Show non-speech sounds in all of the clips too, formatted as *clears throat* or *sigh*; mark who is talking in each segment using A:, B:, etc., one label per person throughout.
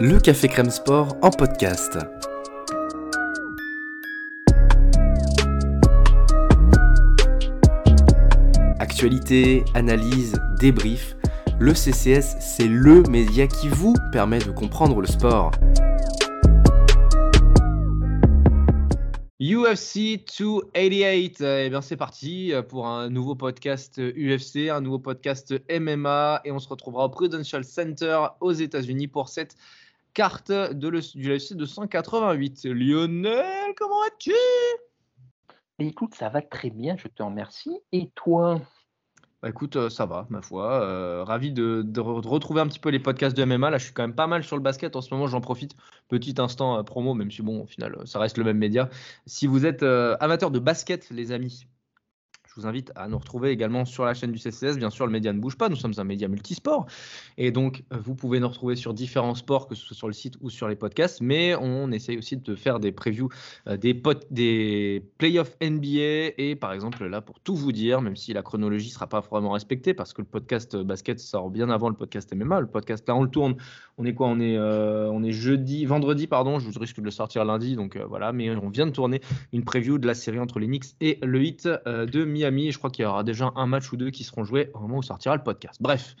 A: le Café Crème Sport en podcast. Actualité, analyse, débrief, le CCS, c'est le média qui vous permet de comprendre le sport.
B: UFC 288, et bien c'est parti pour un nouveau podcast UFC, un nouveau podcast MMA, et on se retrouvera au Prudential Center aux États-Unis pour cette carte de le, du UFC 288. Lionel, comment vas-tu?
C: Écoute, ça va très bien, je te remercie. Et toi?
B: Bah écoute, euh, ça va, ma foi. Euh, ravi de, de, retrouver un petit peu les podcasts de MMA. Là, je suis quand même pas mal sur le basket en ce moment. J'en profite. Petit instant euh, promo, même si bon, au final, ça reste le même média. Si vous êtes amateur de basket, les amis, je vous invite à nous retrouver également sur la chaîne du CCS. Bien sûr, le média ne bouge pas. Nous sommes un média multisport. Et donc, euh, vous pouvez nous retrouver sur différents sports, que ce soit sur le site ou sur les podcasts. Mais on essaye aussi de faire des previews euh, des, des playoffs NBA. Et par exemple, là, pour tout vous dire, même si la chronologie ne sera pas vraiment respectée, parce que le podcast basket sort bien avant le podcast MMA. Le podcast, là, on le tourne. On est quoi? On est, euh, on est jeudi, vendredi, pardon. Je risque de le sortir lundi. Donc voilà. Mais on vient de tourner une preview de la série entre les Knicks et le Heat de Miami et je crois qu'il y aura déjà un match ou deux qui seront joués au moment où sortira le podcast. Bref,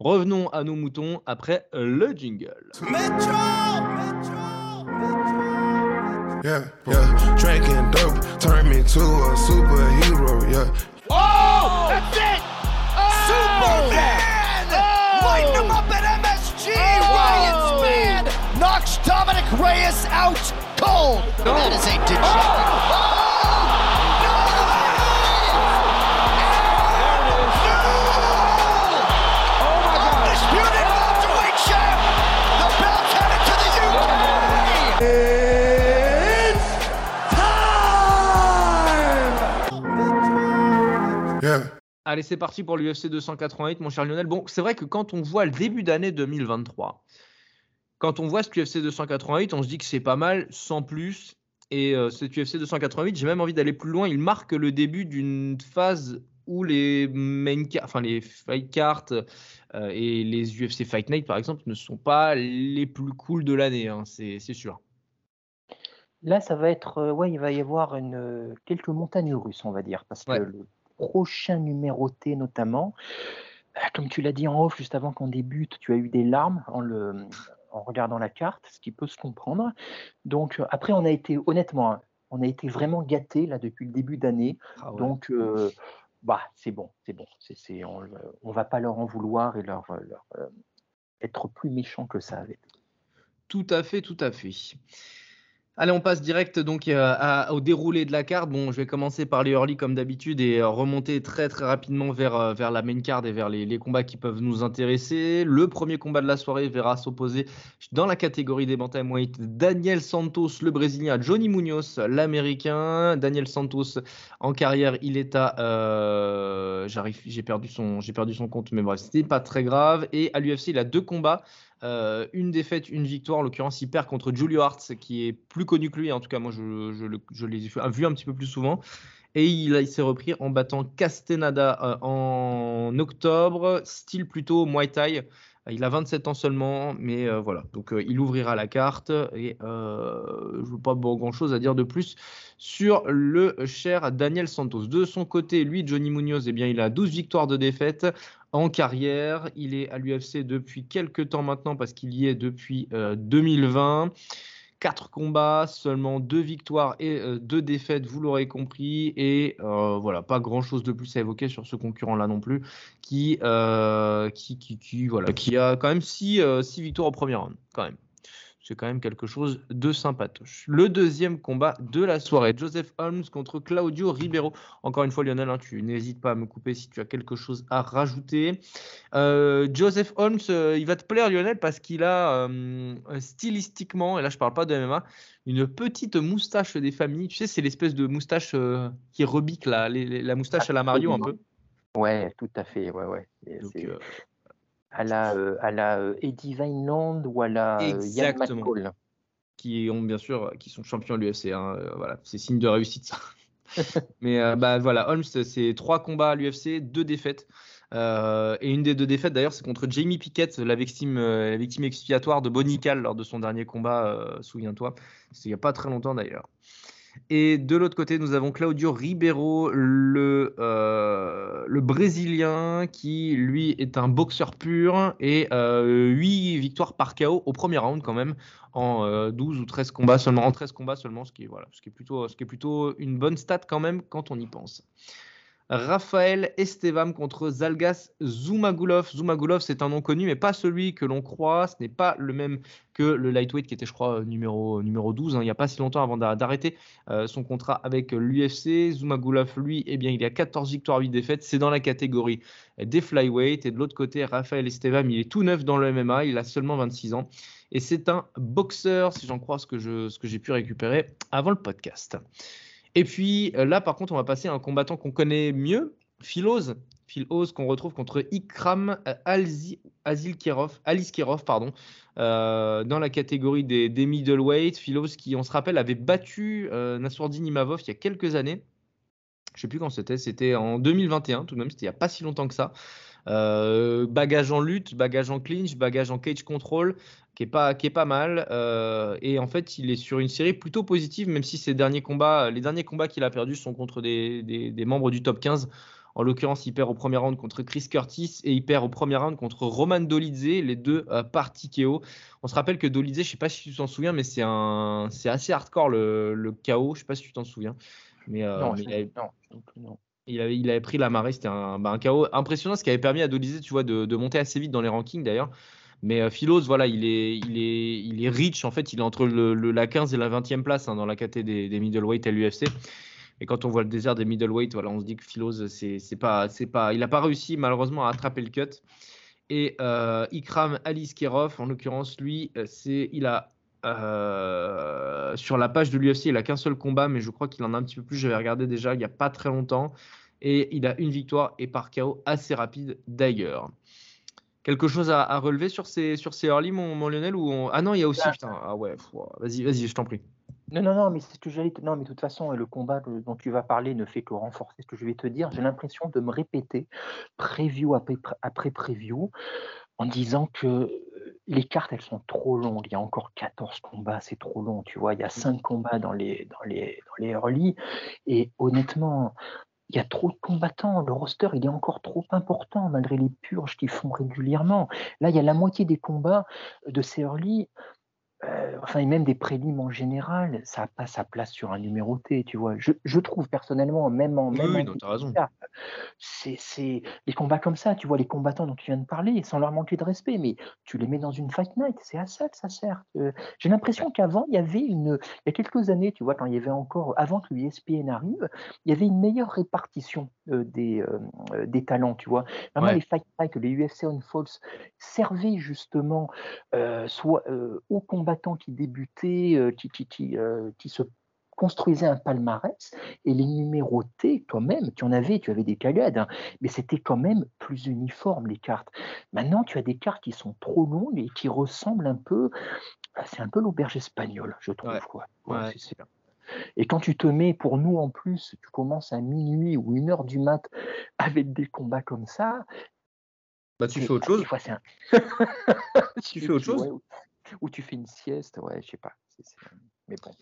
B: revenons à nos moutons après le jingle. Metro, Yeah, yeah. Drinking dope turn me to a superhero, yeah. Oh, that's it! Oh! Superman! Oh! Lighten him up at MSG! Oh! Ryan knocks Dominic Reyes out cold! Oh! That is a degenerate. Allez, c'est parti pour l'UFC 288, mon cher Lionel. Bon, c'est vrai que quand on voit le début d'année 2023, quand on voit ce UFC 288, on se dit que c'est pas mal, sans plus. Et euh, cet UFC 288, j'ai même envie d'aller plus loin. Il marque le début d'une phase où les main enfin les fight cards euh, et les UFC Fight Night, par exemple, ne sont pas les plus cool de l'année, hein, c'est sûr.
C: Là, ça va être, euh, ouais, il va y avoir une, quelques montagnes russes, on va dire, parce que le prochain numéroté notamment. Euh, comme tu l'as dit en off juste avant qu'on débute, tu as eu des larmes en, le, en regardant la carte, ce qui peut se comprendre. Donc euh, après, on a été honnêtement, hein, on a été vraiment gâtés là depuis le début d'année. Ah Donc euh, bah c'est bon, c'est bon. C'est, on, ne va pas leur en vouloir et leur, leur être plus méchant que ça avec.
B: Tout à fait, tout à fait. Allez, on passe direct donc euh, au déroulé de la carte. Bon, je vais commencer par les early comme d'habitude et euh, remonter très très rapidement vers, euh, vers la main card et vers les, combats qui peuvent nous intéresser. Le premier combat de la soirée verra s'opposer dans la catégorie des bantamweight Daniel Santos, le Brésilien, Johnny Munoz, l'Américain. Daniel Santos, en carrière, il est à... J'arrive, j'ai perdu, son, j'ai perdu son compte, mais bref, c'était pas très grave. Et à l'UFC, il a deux combats. Euh, une défaite, une victoire. En l'occurrence, il perd contre Julio Hartz, qui est plus connu que lui. En tout cas, moi, je, je, l'ai vu un petit peu plus souvent. Et il, s'est repris en battant Castenada euh, en octobre, style plutôt Muay Thai. Il a 27 ans seulement, mais euh, voilà. Donc il ouvrira la carte et je ne veux pas grand chose à dire de plus sur le cher Daniel Santos. De son côté, lui, Johnny Munoz, eh bien, il a 12 victoires de défaite en carrière. Il est à l'UFC depuis quelques temps maintenant parce qu'il y est depuis 2020. Euh, Quatre combats, seulement deux victoires et euh, deux défaites, vous l'aurez compris. Et euh, voilà, pas grand chose de plus à évoquer sur ce concurrent-là non plus, qui, qui, qui, voilà, qui a quand même six, six victoires au premier round, quand même c'est quand même quelque chose de sympatoche. Le deuxième combat de la soirée, Joseph Holmes contre Claudio Ribeiro. Encore une fois, Lionel, hein, tu n'hésites pas à me couper si tu as quelque chose à rajouter. Euh, Joseph Holmes, euh, il va te plaire, Lionel, parce qu'il a euh, stylistiquement, et là je parle pas de MMA, une petite moustache des familles. Tu sais, c'est l'espèce de moustache qui rebique la, la moustache à la Mario un peu.
C: Ouais, tout à fait. Ouais, ouais à la, euh, à la euh, Eddie Vineland ou à la euh, Yann McCall.
B: Qui ont bien sûr, qui sont champions de l'UFC. Hein, voilà, c'est signe de réussite ça. *laughs* Mais bah voilà, Holmes, c'est trois combats à l'UFC, deux défaites. Euh, et une des deux défaites d'ailleurs, c'est contre Jamie Pickett, la victime, la victime expiatoire de Bonical lors de son dernier combat, souviens-toi. C'était il n'y a pas très longtemps d'ailleurs. Et de l'autre côté, nous avons Claudio Ribeiro, le, euh, le Brésilien, qui lui est un boxeur pur et euh, 8 victoires par KO au premier round quand même, en 12 euh, ou 13 combats seulement, en 13 combats seulement, ce qui voilà, ce qui est, plutôt, ce qui est plutôt une bonne stat quand même quand on y pense. Raphaël Estevam contre Zalgas Zumagulov. Zumagulov, c'est un nom connu, mais pas celui que l'on croit. Ce n'est pas le même que le lightweight qui était, je crois, numéro, numéro 12, hein. il n'y a pas si longtemps avant d'arrêter euh, son contrat avec l'UFC. Zumagulov, lui, eh bien, il a 14 victoires, 8 défaites. C'est dans la catégorie des flyweight. Et de l'autre côté, Raphaël Estevam, il est tout neuf dans le MMA. Il a seulement 26 ans. Et c'est un boxeur, si j'en crois ce que j'ai pu récupérer avant le podcast. Et puis euh, là, par contre, on va passer à un combattant qu'on connaît mieux, Philos. Philos qu'on retrouve contre Ikram euh, Alice Kirov, pardon, euh, dans la catégorie des, des middleweight. Philos qui, on se rappelle, avait battu euh, Nassourdine il y a quelques années. Je sais plus quand c'était, c'était en 2021 tout de même, c'était il n'y a pas si longtemps que ça. Euh, bagage en lutte, bagage en clinch, bagage en cage control, qui est pas, qui est pas mal. Euh, et en fait, il est sur une série plutôt positive, même si ses derniers combats, les derniers combats qu'il a perdus sont contre des, des, membres du top 15. En l'occurrence, il perd au premier round contre Chris Curtis et il perd au premier round contre Roman Dolidze, les deux euh, par TKO. On se rappelle que Dolidze, je sais pas si tu t'en souviens, mais c'est un, c'est assez hardcore le, le KO. Je sais pas si tu t'en souviens. Mais, non, non, non il avait, pris la marée, c'était un, bah, chaos impressionnant, ce qui avait permis à Dolizé, tu vois, de, monter assez vite dans les rankings d'ailleurs. Mais euh, Philos, voilà, il est, il, il est rich, en fait, il est entre le, la 15 et la 20e place hein, dans la catégorie des, middleweight à l'UFC. Et quand on voit le désert des middleweight, voilà, on se dit que Philos, c'est pas, pas, il n'a pas réussi malheureusement à attraper le cut. Et euh, Ikram Aliskerov, en l'occurrence, lui, euh, c'est, il a sur la page de l'UFC, il a qu'un seul combat, mais je crois qu'il en a un petit peu plus. J'avais regardé déjà il n'y a pas très longtemps et il a une victoire et par KO assez rapide d'ailleurs. Quelque chose à, relever sur ces, sur ces early, mon, Lionel ou Ah non, il y a aussi. Ah. Putain, ah ouais, vas-y, vas-y, je t'en prie.
C: Non, non, non, mais c'est ce que j'allais. Non, mais de toute façon, le combat dont tu vas parler ne fait que renforcer ce que je vais te dire. J'ai l'impression de me répéter, preview après, après preview, en disant que les cartes, elles sont trop longues. Il y a encore 14 combats, c'est trop long, tu vois. Il y a 5 combats dans les, dans les, dans les early. Et honnêtement, il y a trop de combattants. Le roster, il est encore trop important malgré les purges qu'ils font régulièrement. Là, il y a la moitié des combats de ces early euh, enfin, et même des prélims en général, ça n'a pas sa place sur un numéroté, tu vois. Je, je trouve personnellement, même en. Même
B: oui, raison.
C: C'est les combats comme ça, tu vois, les combattants dont tu viens de parler, sans leur manquer de respect, mais tu les mets dans une fight night, c'est à ça que ça sert. Euh, j'ai l'impression qu'avant, il y avait une. Il y a quelques années, tu vois, quand il y avait encore. Avant que l'ESPN arrive, il y avait une meilleure répartition euh, des, des talents, tu vois. Vraiment, les fight nights, les UFC on Falls servaient justement soit au combat qui débutaient, euh, qui, qui, euh, qui, se construisaient un palmarès et les numérotés quand même, tu en avais, tu avais des cagades, hein, mais c'était quand même plus uniforme les cartes. Maintenant, tu as des cartes qui sont trop longues et qui ressemblent un peu, bah, c'est un peu l'auberge espagnole, je trouve. Quoi. Et quand tu te mets, pour nous en plus, tu commences à minuit ou une heure du mat *laughs* avec des combats comme ça.
B: Bah, tu fais autre chose. *laughs*
C: tu fais autre chose ou tu fais une sieste, ouais, je sais pas. Mais bon.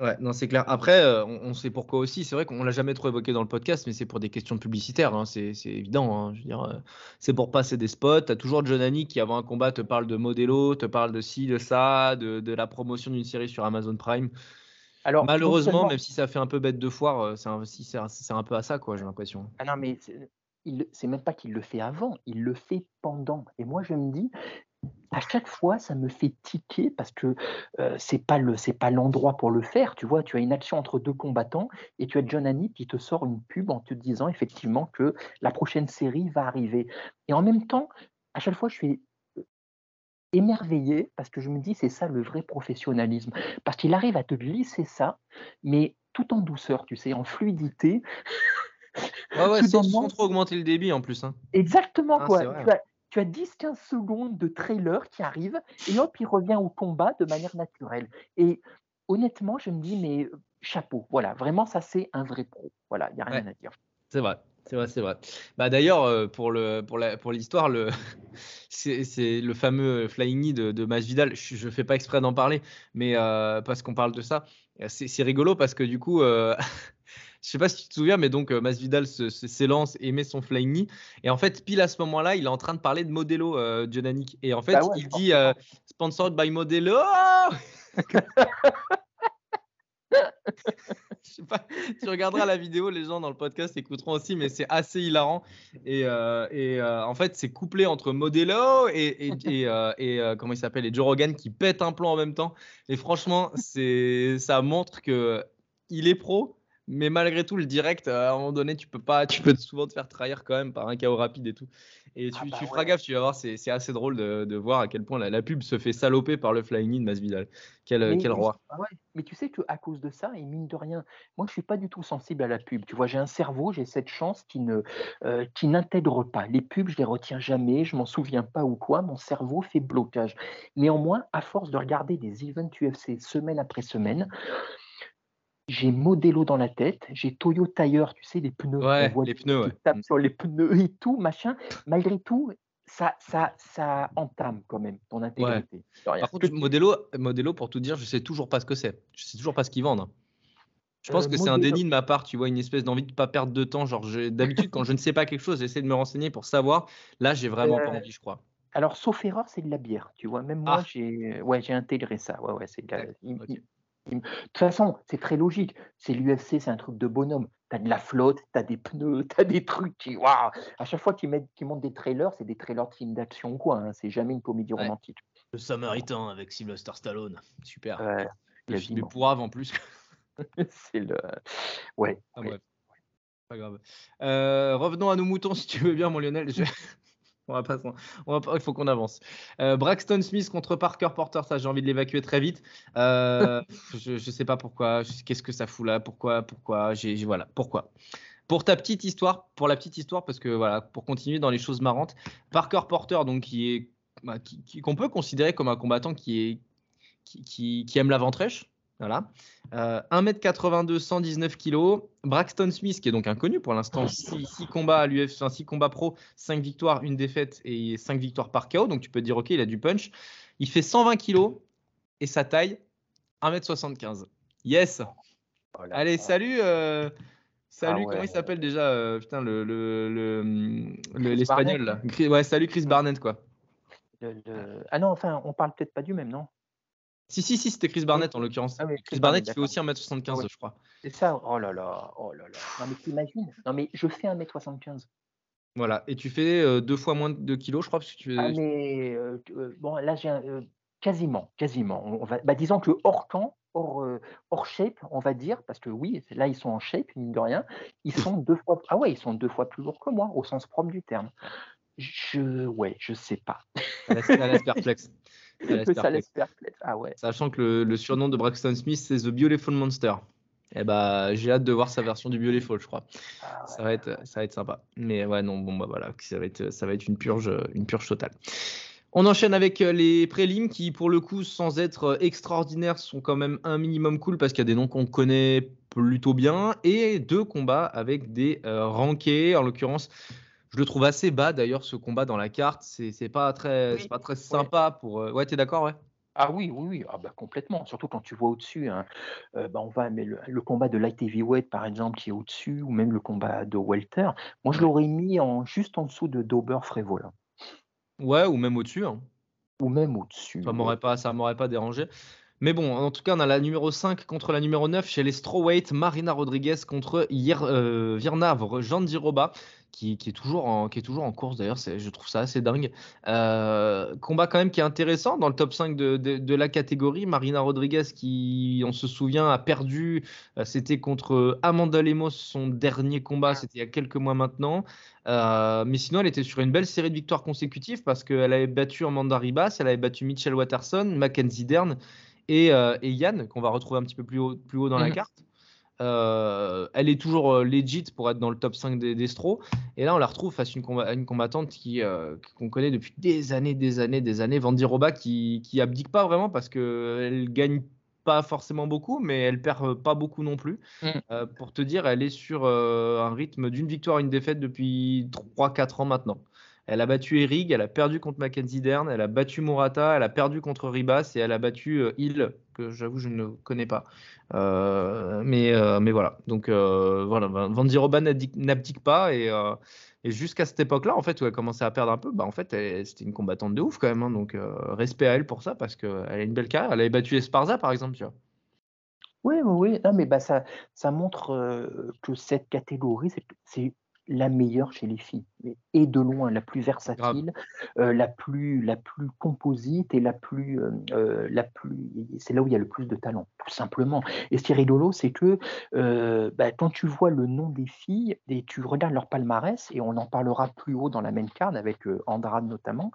B: Ouais, non, c'est clair. Après, euh, on, sait pourquoi aussi. C'est vrai qu'on l'a jamais trop évoqué dans le podcast, mais c'est pour des questions publicitaires. Hein. C'est évident. Hein. Je veux dire, euh, c'est pour passer des spots. Tu as toujours Johnny qui, avant un combat, te parle de Modelo, te parle de ci, de ça, de, de la promotion d'une série sur Amazon Prime. Alors, Malheureusement, même si ça fait un peu bête de foire, euh, c'est un, un, peu à ça, quoi, j'ai l'impression.
C: Ah non, mais c'est même pas qu'il le fait avant, il le fait pendant. Et moi, je me dis, à chaque fois, ça me fait tiquer parce que euh, c'est pas le c'est pas l'endroit pour le faire. Tu vois, tu as une action entre deux combattants et tu as John Annie qui te sort une pub en te disant effectivement que la prochaine série va arriver. Et en même temps, à chaque fois, je suis euh, émerveillé parce que je me dis c'est ça le vrai professionnalisme parce qu'il arrive à te glisser ça, mais tout en douceur, tu sais, en fluidité.
B: Ouais, ouais, sans, trop augmenter le débit en plus. Hein.
C: Exactement, ah, quoi tu as 10-15 secondes de trailer qui arrive et hop, il revient au combat de manière naturelle. Et honnêtement, je me dis, mais chapeau, voilà, vraiment, ça c'est un vrai pro. Voilà, il n'y a rien à dire.
B: C'est vrai. C'est vrai, c'est vrai. Bah d'ailleurs, euh, pour le pour la pour l'histoire, le *laughs* c'est le fameux Flying Knee de, de Masvidal. Je, ne fais pas exprès d'en parler, mais euh, parce qu'on parle de ça, c'est rigolo parce que du coup, euh, *laughs* je sais pas si tu te souviens, mais donc Masvidal s'élance et met son Flying Knee, et en fait, pile à ce moment-là, il est en train de parler de Modelo, euh, et en fait, bah il dit sponsored by Modelo. *laughs* je sais pas, tu regarderas la vidéo, les gens dans le podcast écouteront aussi, mais c'est assez hilarant. Et, euh, et euh, en fait, c'est couplé entre Modelo et, et, euh, comment il s'appelle, et Joe Rogan qui pète un plan en même temps. Et franchement, c'est, ça montre que il est pro, mais malgré tout, le direct, à un moment donné, tu peux pas, tu peux *laughs* souvent te faire trahir quand même par un chaos rapide et tout. Et tu, ah bah feras gaffe, tu vas voir, c'est assez drôle de, voir à quel point la, pub se fait saloper par le flying in Masvidal. Quel, quel roi.
C: Ah mais tu sais qu'à cause de ça, et mine de rien, moi je suis pas du tout sensible à la pub. Tu vois, j'ai un cerveau, j'ai cette chance qui ne euh, qui n'intègre pas. Les pubs, je les retiens jamais, je m'en souviens pas ou quoi. Mon cerveau fait blocage. Néanmoins, à force de regarder des events UFC semaine après semaine, j'ai Modelo dans la tête, j'ai Toyo Tire, tu sais, les pneus,
B: les pneus,
C: tapent sur les pneus et tout, machin. Malgré tout, ça, ça, ça entame quand même ton intégrité.
B: Par contre, Modelo, Modelo, pour tout dire, je sais toujours pas ce que c'est. Je sais toujours pas ce qu'ils vendent. Je pense euh, que c'est un déni de ma part, tu vois, une espèce d'envie de ne pas perdre de temps. Genre, d'habitude, quand je ne sais pas quelque chose, j'essaie de me renseigner pour savoir. Là, j'ai vraiment pas euh, envie, je crois.
C: Alors, sauf erreur, c'est de la bière, tu vois. Même moi, ah. j'ai ouais, intégré ça. Ouais, ouais, c'est de toute façon, c'est très logique. C'est l'UFC, c'est un truc de bonhomme. Tu as de la flotte, tu as des pneus, *laughs* tu as des trucs qui. Waouh à chaque fois qu'ils montent des trailers, c'est des trailers de films d'action ou quoi. Hein. C'est jamais une comédie romantique.
B: Le Samaritain avec Sylvester Stallone. Super.
C: Ouais,
B: le film pourrave en plus. *laughs* *laughs*
C: c'est le. Ouais.
B: Ah, Pas grave. Euh, revenons à nos moutons, si tu veux bien, mon Lionel. On va pas, on va il faut qu'on avance. Euh, Braxton Smith contre Parker Porter, ça j'ai envie de l'évacuer très vite. Euh, *laughs* je, ne sais pas pourquoi, qu'est-ce que ça fout là, pourquoi, pourquoi, j'ai, voilà, pourquoi. Pour ta petite histoire, pour la petite histoire, parce que voilà, pour continuer dans les choses marrantes, Parker Porter, donc qui est, bah, qu'on peut considérer comme un combattant qui est, qui, qui aime la ventrèche, voilà. 1m82, 119 kg. Braxton Smith, qui est donc inconnu pour l'instant, 6, combats à l'UFC, 6 combats pro, 5 victoires, 1 défaite et 5 victoires par KO. Donc tu peux te dire, ok, il a du punch. Il fait 120 kg et sa taille, 1m75. Yes Allez, salut euh, Salut, ah comment il s'appelle déjà euh, Putain, le, l'espagnol là. Ouais, salut Chris Barnett quoi.
C: Ah non, enfin, on parle peut-être pas du même, non?
B: Si, si, si, c'était Chris Barnett en l'occurrence. Ah Chris, Barnett, il fait aussi 1m75, je crois.
C: C'est ça, oh là là, oh là là. Non, mais t'imagines Non, mais je fais 1m75.
B: Voilà, et tu fais euh, deux fois moins de kilos, je crois, parce que tu
C: Ah, mais euh, euh, bon, là, j'ai quasiment, quasiment. On va, bah, disons que hors camp, hors, hors shape, on va dire, parce que oui, là, ils sont en shape, mine de rien. Ils sont deux fois, ah ouais, ils sont deux fois plus lourds que moi, au sens propre du terme. Je, ouais, je sais pas.
B: Ça laisse perplexe. *laughs* *laughs*
C: Ça laisse perplexe. Ah ouais.
B: Sachant que le, surnom de Braxton Smith, c'est The Beautiful Monster. Eh bah, j'ai hâte de voir sa version du Beautiful, je crois. Ah ça, va être, ça va être sympa. Mais ouais, non, bon, bah voilà, ça va être, ça va être une, purge, une purge totale. On enchaîne avec euh, les prélims qui, pour le coup, sans être extraordinaires, sont quand même un minimum cool parce qu'il y a des noms qu'on connaît plutôt bien et deux combats avec des euh, rankés. En l'occurrence, je le trouve assez bas d'ailleurs ce combat dans la carte. C'est pas très, pas très sympa pour. Euh, ouais, t'es d'accord, ouais?
C: Ah oui, oui, oui, ah bah complètement. Surtout quand tu vois au-dessus, hein, euh, bah on va, mais le, combat de light heavyweight par exemple qui est au-dessus, ou même le combat de welter. Moi, je l'aurais mis en juste en dessous de Dober Frévola.
B: Ouais, ou même au-dessus. Hein.
C: Ou même au-dessus.
B: Ça m'aurait pas, ça m'aurait pas dérangé. Mais bon, en tout cas, on a la numéro 5 contre la numéro 9 chez les strawweight, Marina Rodriguez contre Hier, euh, Virnavre, Jean Qui, est toujours en, qui est toujours en course d'ailleurs, je trouve ça assez dingue. Euh, combat quand même qui est intéressant dans le top 5 de, de, la catégorie. Marina Rodriguez qui, on se souvient, a perdu, euh, c'était contre Amanda Lemos, son dernier combat, c'était il y a quelques mois maintenant. Euh, mais sinon, elle était sur une belle série de victoires consécutives parce qu'elle avait battu Amanda Ribas, elle avait battu Mitchell Watterson, Mackenzie Dern et, et Yann, qu'on va retrouver un petit peu plus haut, plus haut dans la mmh. carte. Euh, elle est toujours euh, legit pour être dans le top 5 des destro. Et là, on la retrouve face à une, combattante qui euh, qu'on connaît depuis des années, des années, des années, Vandiroba, qui, qui abdique pas vraiment parce qu'elle gagne pas forcément beaucoup, mais elle perd pas beaucoup non plus. Mm. pour te dire, elle est sur un rythme d'une victoire, une défaite depuis 3-4 ans maintenant. Elle a battu Eric, elle a perdu contre Mackenzie Dern, elle a battu Morata, elle a perdu contre Ribas et elle a battu euh, Hill, que j'avoue je ne connais pas. Euh, mais, euh, mais voilà. Donc voilà, Vandiroba n'abdique pas et, jusqu'à cette époque-là, en fait, où elle commençait à perdre un peu, bah, en fait, c'était une combattante de ouf quand même. Hein. donc respect à elle pour ça parce qu'elle a une belle carrière. Elle avait battu Esparza par exemple, tu.
C: Oui, oui, oui. Non, mais bah, ça montre que cette catégorie, c'est la meilleure chez les filles, et de loin la plus versatile, euh, la plus la plus composite et la plus euh, euh, la plus c'est là où il y a le plus de talent, tout simplement. Et ce qui est rigolo, c'est que bah, quand tu vois le nom des filles et tu regardes leur palmarès, et on en parlera plus haut dans la main card avec Andrade notamment,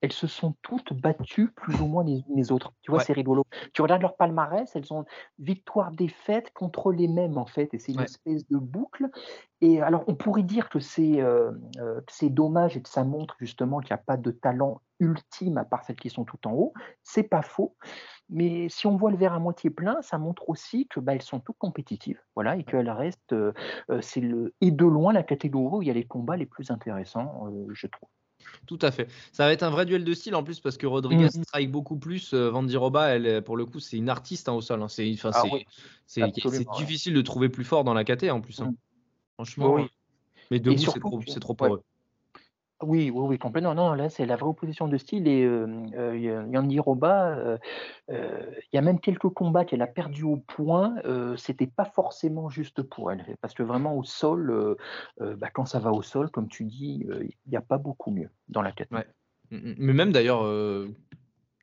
C: elles se sont toutes battues plus ou moins les unes les autres. Tu vois, c'est rigolo. Tu regardes leur palmarès, elles ont victoire défaite contre les mêmes en fait, et c'est une espèce de boucle. Et alors, on pourrait dire que c'est euh, euh, dommage et que ça montre justement qu'il n'y a pas de talent ultime à part celles qui sont tout en haut. C'est pas faux. Mais si on voit le verre à moitié plein, ça montre aussi que bah, elles sont toutes compétitives, voilà, et qu'elles restent. Euh, c'est le et de loin la catégorie où il y a les combats les plus intéressants, je trouve.
B: Tout à fait. Ça va être un vrai duel de style en plus parce que Rodriguez mmh. strike beaucoup plus. Vandiroba, elle, pour le coup, c'est une artiste hein, au sol. Hein. C'est, ah c'est, difficile de trouver plus fort dans la KT en plus. Hein. Mmh. Franchement, oui. Mais debout, c'est trop, c'est trop pour eux.
C: Oui, oui, oui, complètement. Non, là, c'est la vraie opposition de style. Et euh, euh, Yandy Roba, euh, il y a même quelques combats qu'elle a perdus au point. C'était pas forcément juste pour elle. Parce que vraiment, au sol, bah, quand ça va au sol, comme tu dis, il n'y a pas beaucoup mieux dans la tête.
B: Ouais. Mais même d'ailleurs,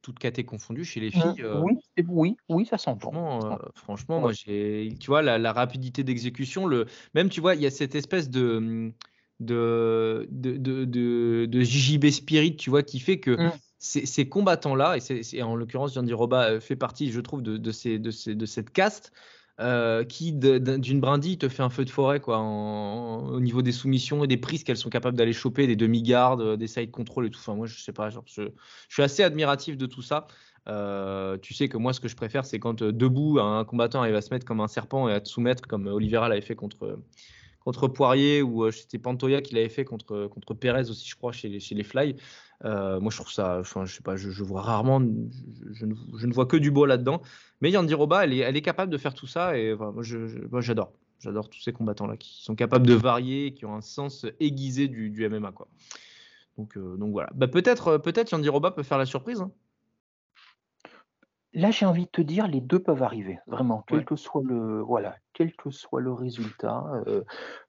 B: toute caté confondue chez les mmh, filles.
C: Euh, oui, oui, oui, ça s'entend.
B: Franchement, euh, franchement moi, j'ai, tu vois, la, rapidité d'exécution, le, même, tu vois, il y a cette espèce de de, de, de, de, JJB Spirit, tu vois, qui fait que mmh. ces, combattants-là, et, c'est, en l'occurrence, Yandy Roba euh, fait partie, je trouve, de, ces, de, ces, de cette caste, euh, qui d'une brindille te fait un feu de forêt quoi au niveau des soumissions et des prises qu'elles sont capables d'aller choper des demi-gardes euh, des side control et tout. Enfin moi je sais pas genre, je, suis assez admiratif de tout ça. Euh, tu sais que moi ce que je préfère c'est quand debout un combattant arrive à se mettre comme un serpent et à te soumettre comme Olivera l'avait fait contre contre Poirier ou c'était Pantoya qui l'avait fait contre contre Perez aussi je crois chez chez les Fly euh, moi, je trouve ça, enfin, je sais pas, je, vois rarement, je, ne, vois que du beau là-dedans. Mais Yandy Roba, elle est, elle est capable de faire tout ça et moi, j'adore. J'adore tous ces combattants-là qui sont capables de varier, qui ont un sens aiguisé du, du MMA, quoi. Donc, euh, donc voilà. Bah, peut-être, peut-être Yandy Roba peut faire la surprise. Hein.
C: Là, j'ai envie de te dire, les deux peuvent arriver, vraiment, quel que soit le, voilà, quel que soit le résultat. Euh,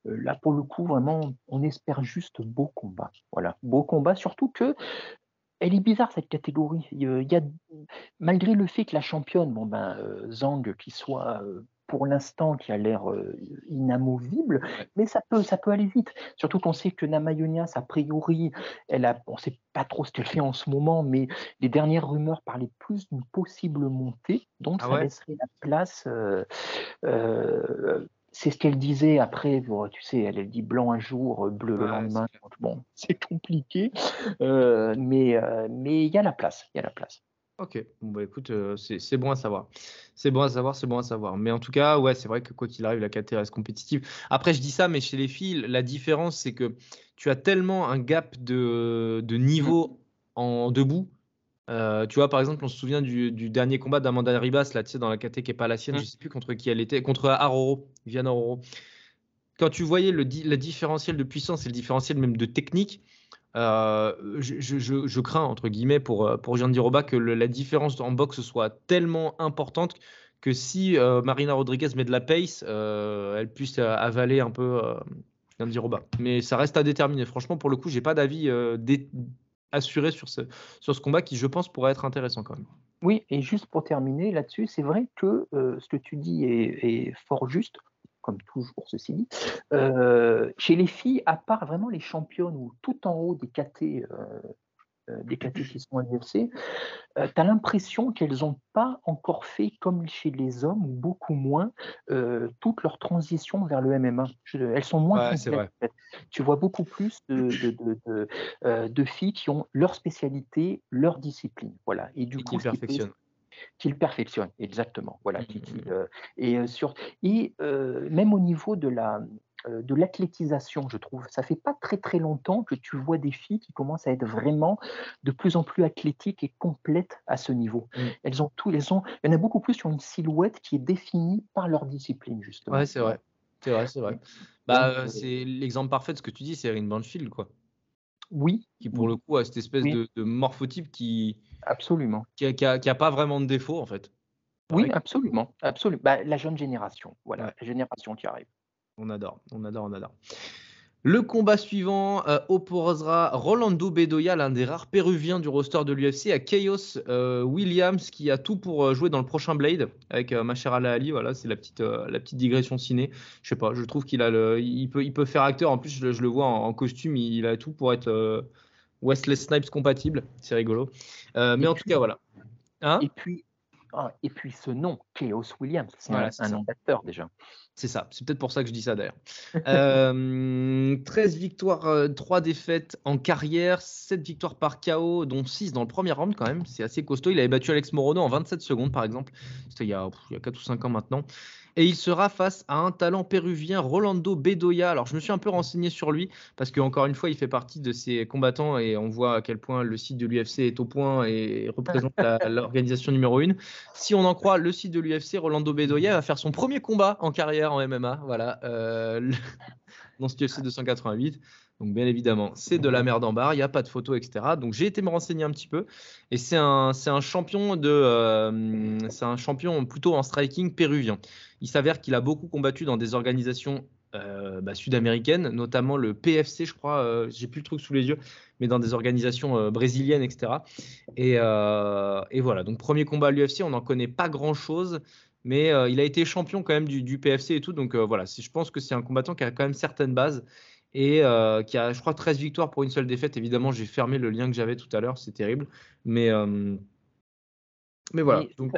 C: euh, là, pour le coup, vraiment, on espère juste beau combat. Voilà, beau combat, surtout que elle est bizarre cette catégorie. Il y a, malgré le fait que la championne, bon ben, euh, Zhang, qui soit pour l'instant qui a l'air euh, inamovible, mais ça peut, ça peut aller vite. Surtout qu'on sait que Namayonias, a priori, elle a, on ne sait pas trop ce qu'elle fait en ce moment, mais les dernières rumeurs parlaient plus d'une possible montée, donc ah ça laisserait la place. Euh, euh, c'est ce qu'elle disait après, tu sais, elle, dit blanc un jour, bleu le lendemain. Bon, *laughs* c'est compliqué, mais mais il y a la place, il y a la place.
B: Ok, bon bah écoute, euh, c'est bon à savoir. C'est bon à savoir, c'est bon à savoir. Mais en tout cas, ouais, c'est vrai que quoi qu'il arrive, la KT reste compétitive. Après, je dis ça, mais chez les filles, la différence, c'est que tu as tellement un gap de, de niveau en debout. Euh, tu vois, par exemple, on se souvient du, dernier combat d'Amanda Ribas, là, tu sais, dans la KT qui n'est pas la sienne, je mmh. sais plus contre qui elle était, contre Aroro, Viviane Aroro. Quand tu voyais le, le différentiel de puissance et le différentiel même de technique, euh, je, crains, entre guillemets, pour, euh, pour Jean Diroba que la différence en boxe soit tellement importante que si euh, Marina Rodriguez met de la pace, elle puisse avaler un peu Jean Diroba. Mais ça reste à déterminer. Franchement, pour le coup, j'ai pas d'avis assuré sur ce, sur ce combat qui, je pense, pourrait être intéressant quand même.
C: Oui, et juste pour terminer là-dessus, c'est vrai que ce que tu dis est fort juste comme toujours, ceci dit. Euh, chez les filles, à part vraiment les championnes ou tout en haut des KT, euh, euh, des KT qui sont à l'UFC, tu as l'impression qu'elles n'ont pas encore fait, comme chez les hommes, ou beaucoup moins, toute leur transition vers le MMA. elles sont moins
B: ouais,
C: Tu vois beaucoup plus de, de, de, filles qui ont leur spécialité, leur discipline. Voilà.
B: Et du coup, perfectionnent
C: qu'il perfectionne, exactement. Voilà, mmh. et, sur, et même au niveau de la, de l'athlétisation, je trouve. Ça fait pas très très longtemps que tu vois des filles qui commencent à être vraiment de plus en plus athlétiques et complètes à ce niveau. Mmh. Elles ont tout, elles ont, il y en a beaucoup plus sur une silhouette qui est définie par leur discipline justement.
B: Ouais, c'est vrai, c'est vrai, c'est vrai. Bah, c'est l'exemple parfait de ce que tu dis, c'est Erin Banfield, quoi.
C: Oui.
B: Qui pour le coup a cette espèce de, morphotype qui.
C: Absolument.
B: Qui a, pas vraiment de défaut en fait.
C: Oui, absolument. absolument. Bah, la jeune génération, voilà, la génération qui arrive.
B: On adore, on adore, on adore. Le combat suivant euh, opposera Rolando Bedoya, l'un des rares péruviens du roster de l'UFC, à Chaos euh, Williams, qui a tout pour euh, jouer dans le prochain Blade avec Machera Ali. Voilà, c'est la petite, la petite digression ciné. Je sais pas, je trouve qu'il a le, il peut, il peut faire acteur. En plus, je, le vois en, costume, il, a tout pour être Wesley Snipes compatible. C'est rigolo. mais en tout cas, voilà.
C: Hein? et puis, ah, et puis ce nom, Chaos Williams, c'est un, nom d'acteur déjà.
B: C'est ça, c'est peut-être pour ça que je dis ça d'ailleurs. 13 *laughs* euh, victoires, 3 euh, défaites en carrière, 7 victoires par KO, dont 6 dans le premier round quand même. C'est assez costaud. Il avait battu Alex Morono en 27 secondes par exemple. C'était il, il, y a 4 ou 5 ans maintenant et il sera face à un talent péruvien, Rolando Bedoya. Alors, je me suis un peu renseigné sur lui parce qu'encore une fois, il fait partie de ces combattants et on voit à quel point le site de l'UFC est au point et représente *laughs* l'organisation numéro une. Si on en croit le site de l'UFC, Rolando Bedoya va faire son premier combat en carrière en MMA. Voilà, euh, dans ce UFC 288. Donc bien évidemment, c'est de la merde en barre, il n'y a pas de photos, etc. Donc j'ai été me renseigner un petit peu. Et c'est un, un, champion de, euh, c'est un champion plutôt en striking péruvien. Il s'avère qu'il a beaucoup combattu dans des organisations euh, bah, sud-américaines, notamment le PFC, je crois, euh, j'ai plus le truc sous les yeux, mais dans des organisations brésiliennes, etc. Et, et, voilà, donc premier combat à l'UFC, on n'en connaît pas grand-chose, mais il a été champion quand même du, du PFC et tout, donc voilà, je pense que c'est un combattant qui a quand même certaines bases et euh, qui a, je crois, 13 victoires pour une seule défaite. Évidemment, j'ai fermé le lien que j'avais tout à l'heure, c'est terrible. Mais, euh, mais voilà. donc...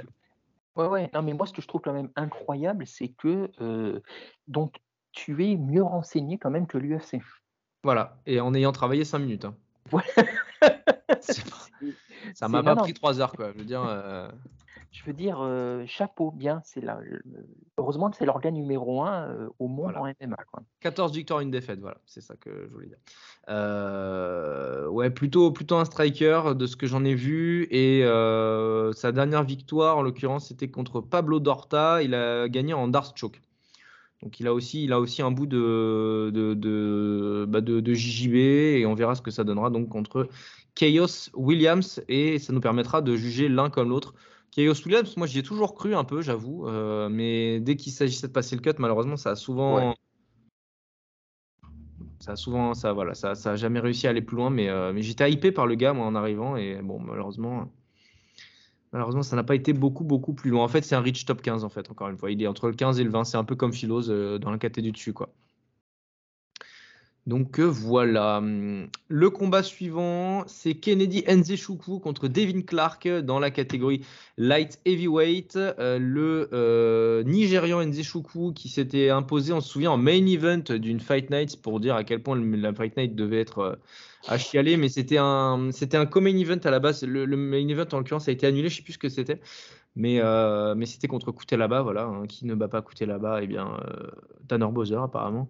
C: Ouais, ouais. Non, mais moi, ce que je trouve quand même incroyable, c'est que euh, donc, tu es mieux renseigné quand même que l'UFC.
B: Voilà, et en ayant travaillé 5 minutes. Hein. Ouais. *laughs* Ça m'a pas pris 3 heures, quoi. Je veux dire
C: je veux dire, euh, chapeau, bien. C'est là, heureusement que c'est l'organe numéro un euh, au monde en MMA. Quoi.
B: 14 victoires, une défaite, voilà, c'est ça que je voulais dire. Euh, ouais, plutôt, plutôt un striker de ce que j'en ai vu. Et sa dernière victoire, en l'occurrence, c'était contre Pablo Dorta. Il a gagné en Dark Choke. Donc il a aussi, il a aussi un bout de de, de, bah de, de, JJB et on verra ce que ça donnera donc contre Chaos Williams et ça nous permettra de juger l'un comme l'autre Williams, moi j'y ai toujours cru un peu, j'avoue, euh, mais dès qu'il s'agissait de passer le cut, malheureusement, ça a souvent. Ça a souvent, ça, voilà, ça, ça a jamais réussi à aller plus loin, mais, euh, mais j'étais hypé par le gars, moi, en arrivant, et bon, malheureusement, malheureusement, ça n'a pas été beaucoup, beaucoup plus loin. En fait, c'est un reach top 15, en fait, encore une fois. Il est entre le 15 et le 20, c'est un peu comme Philos euh, dans la catégorie du dessus, quoi. Donc euh, voilà. Le combat suivant, c'est Kennedy Nzechukwu contre Devin Clark dans la catégorie light heavyweight. Euh, le euh, Nigérian Nzechukwu qui s'était imposé, on se souvient, en main event d'une Fight Night pour dire à quel point la Fight Night devait être à chialer, mais c'était un c'était un co-main event à la base. Le, main event en l'occurrence a été annulé, je sais plus ce que c'était. Mais, mais c'était contre là-bas, voilà. Hein. qui ne bat pas là-bas Eh bien, Tanner Bowser, apparemment.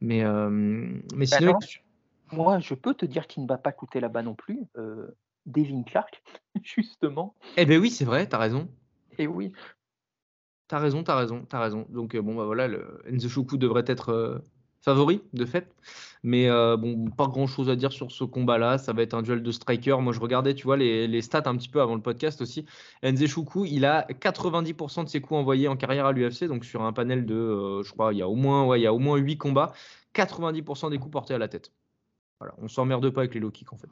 B: Mais, euh, mais bah sinon.
C: moi, je peux te dire qu'il ne va pas coûter là-bas non plus. Euh, Devin Clark, *laughs* justement.
B: Eh ben oui, c'est vrai, t'as raison.
C: Et oui.
B: T'as raison, t'as raison, t'as raison. Donc euh, bon, bah voilà, le Enzo Shuku devrait être favori de fait. Mais euh, bon, pas grand chose à dire sur ce combat-là. Ça va être un duel de striker. Moi, je regardais, tu vois, les, stats un petit peu avant le podcast aussi. Nzechukwu, il a 90% de ses coups envoyés en carrière à l'UFC. Donc, sur un panel de, euh, je crois, il y a au moins, ouais, il y a au moins 8 combats. 90% des coups portés à la tête. Voilà, on s'emmerde pas avec les low kicks en fait.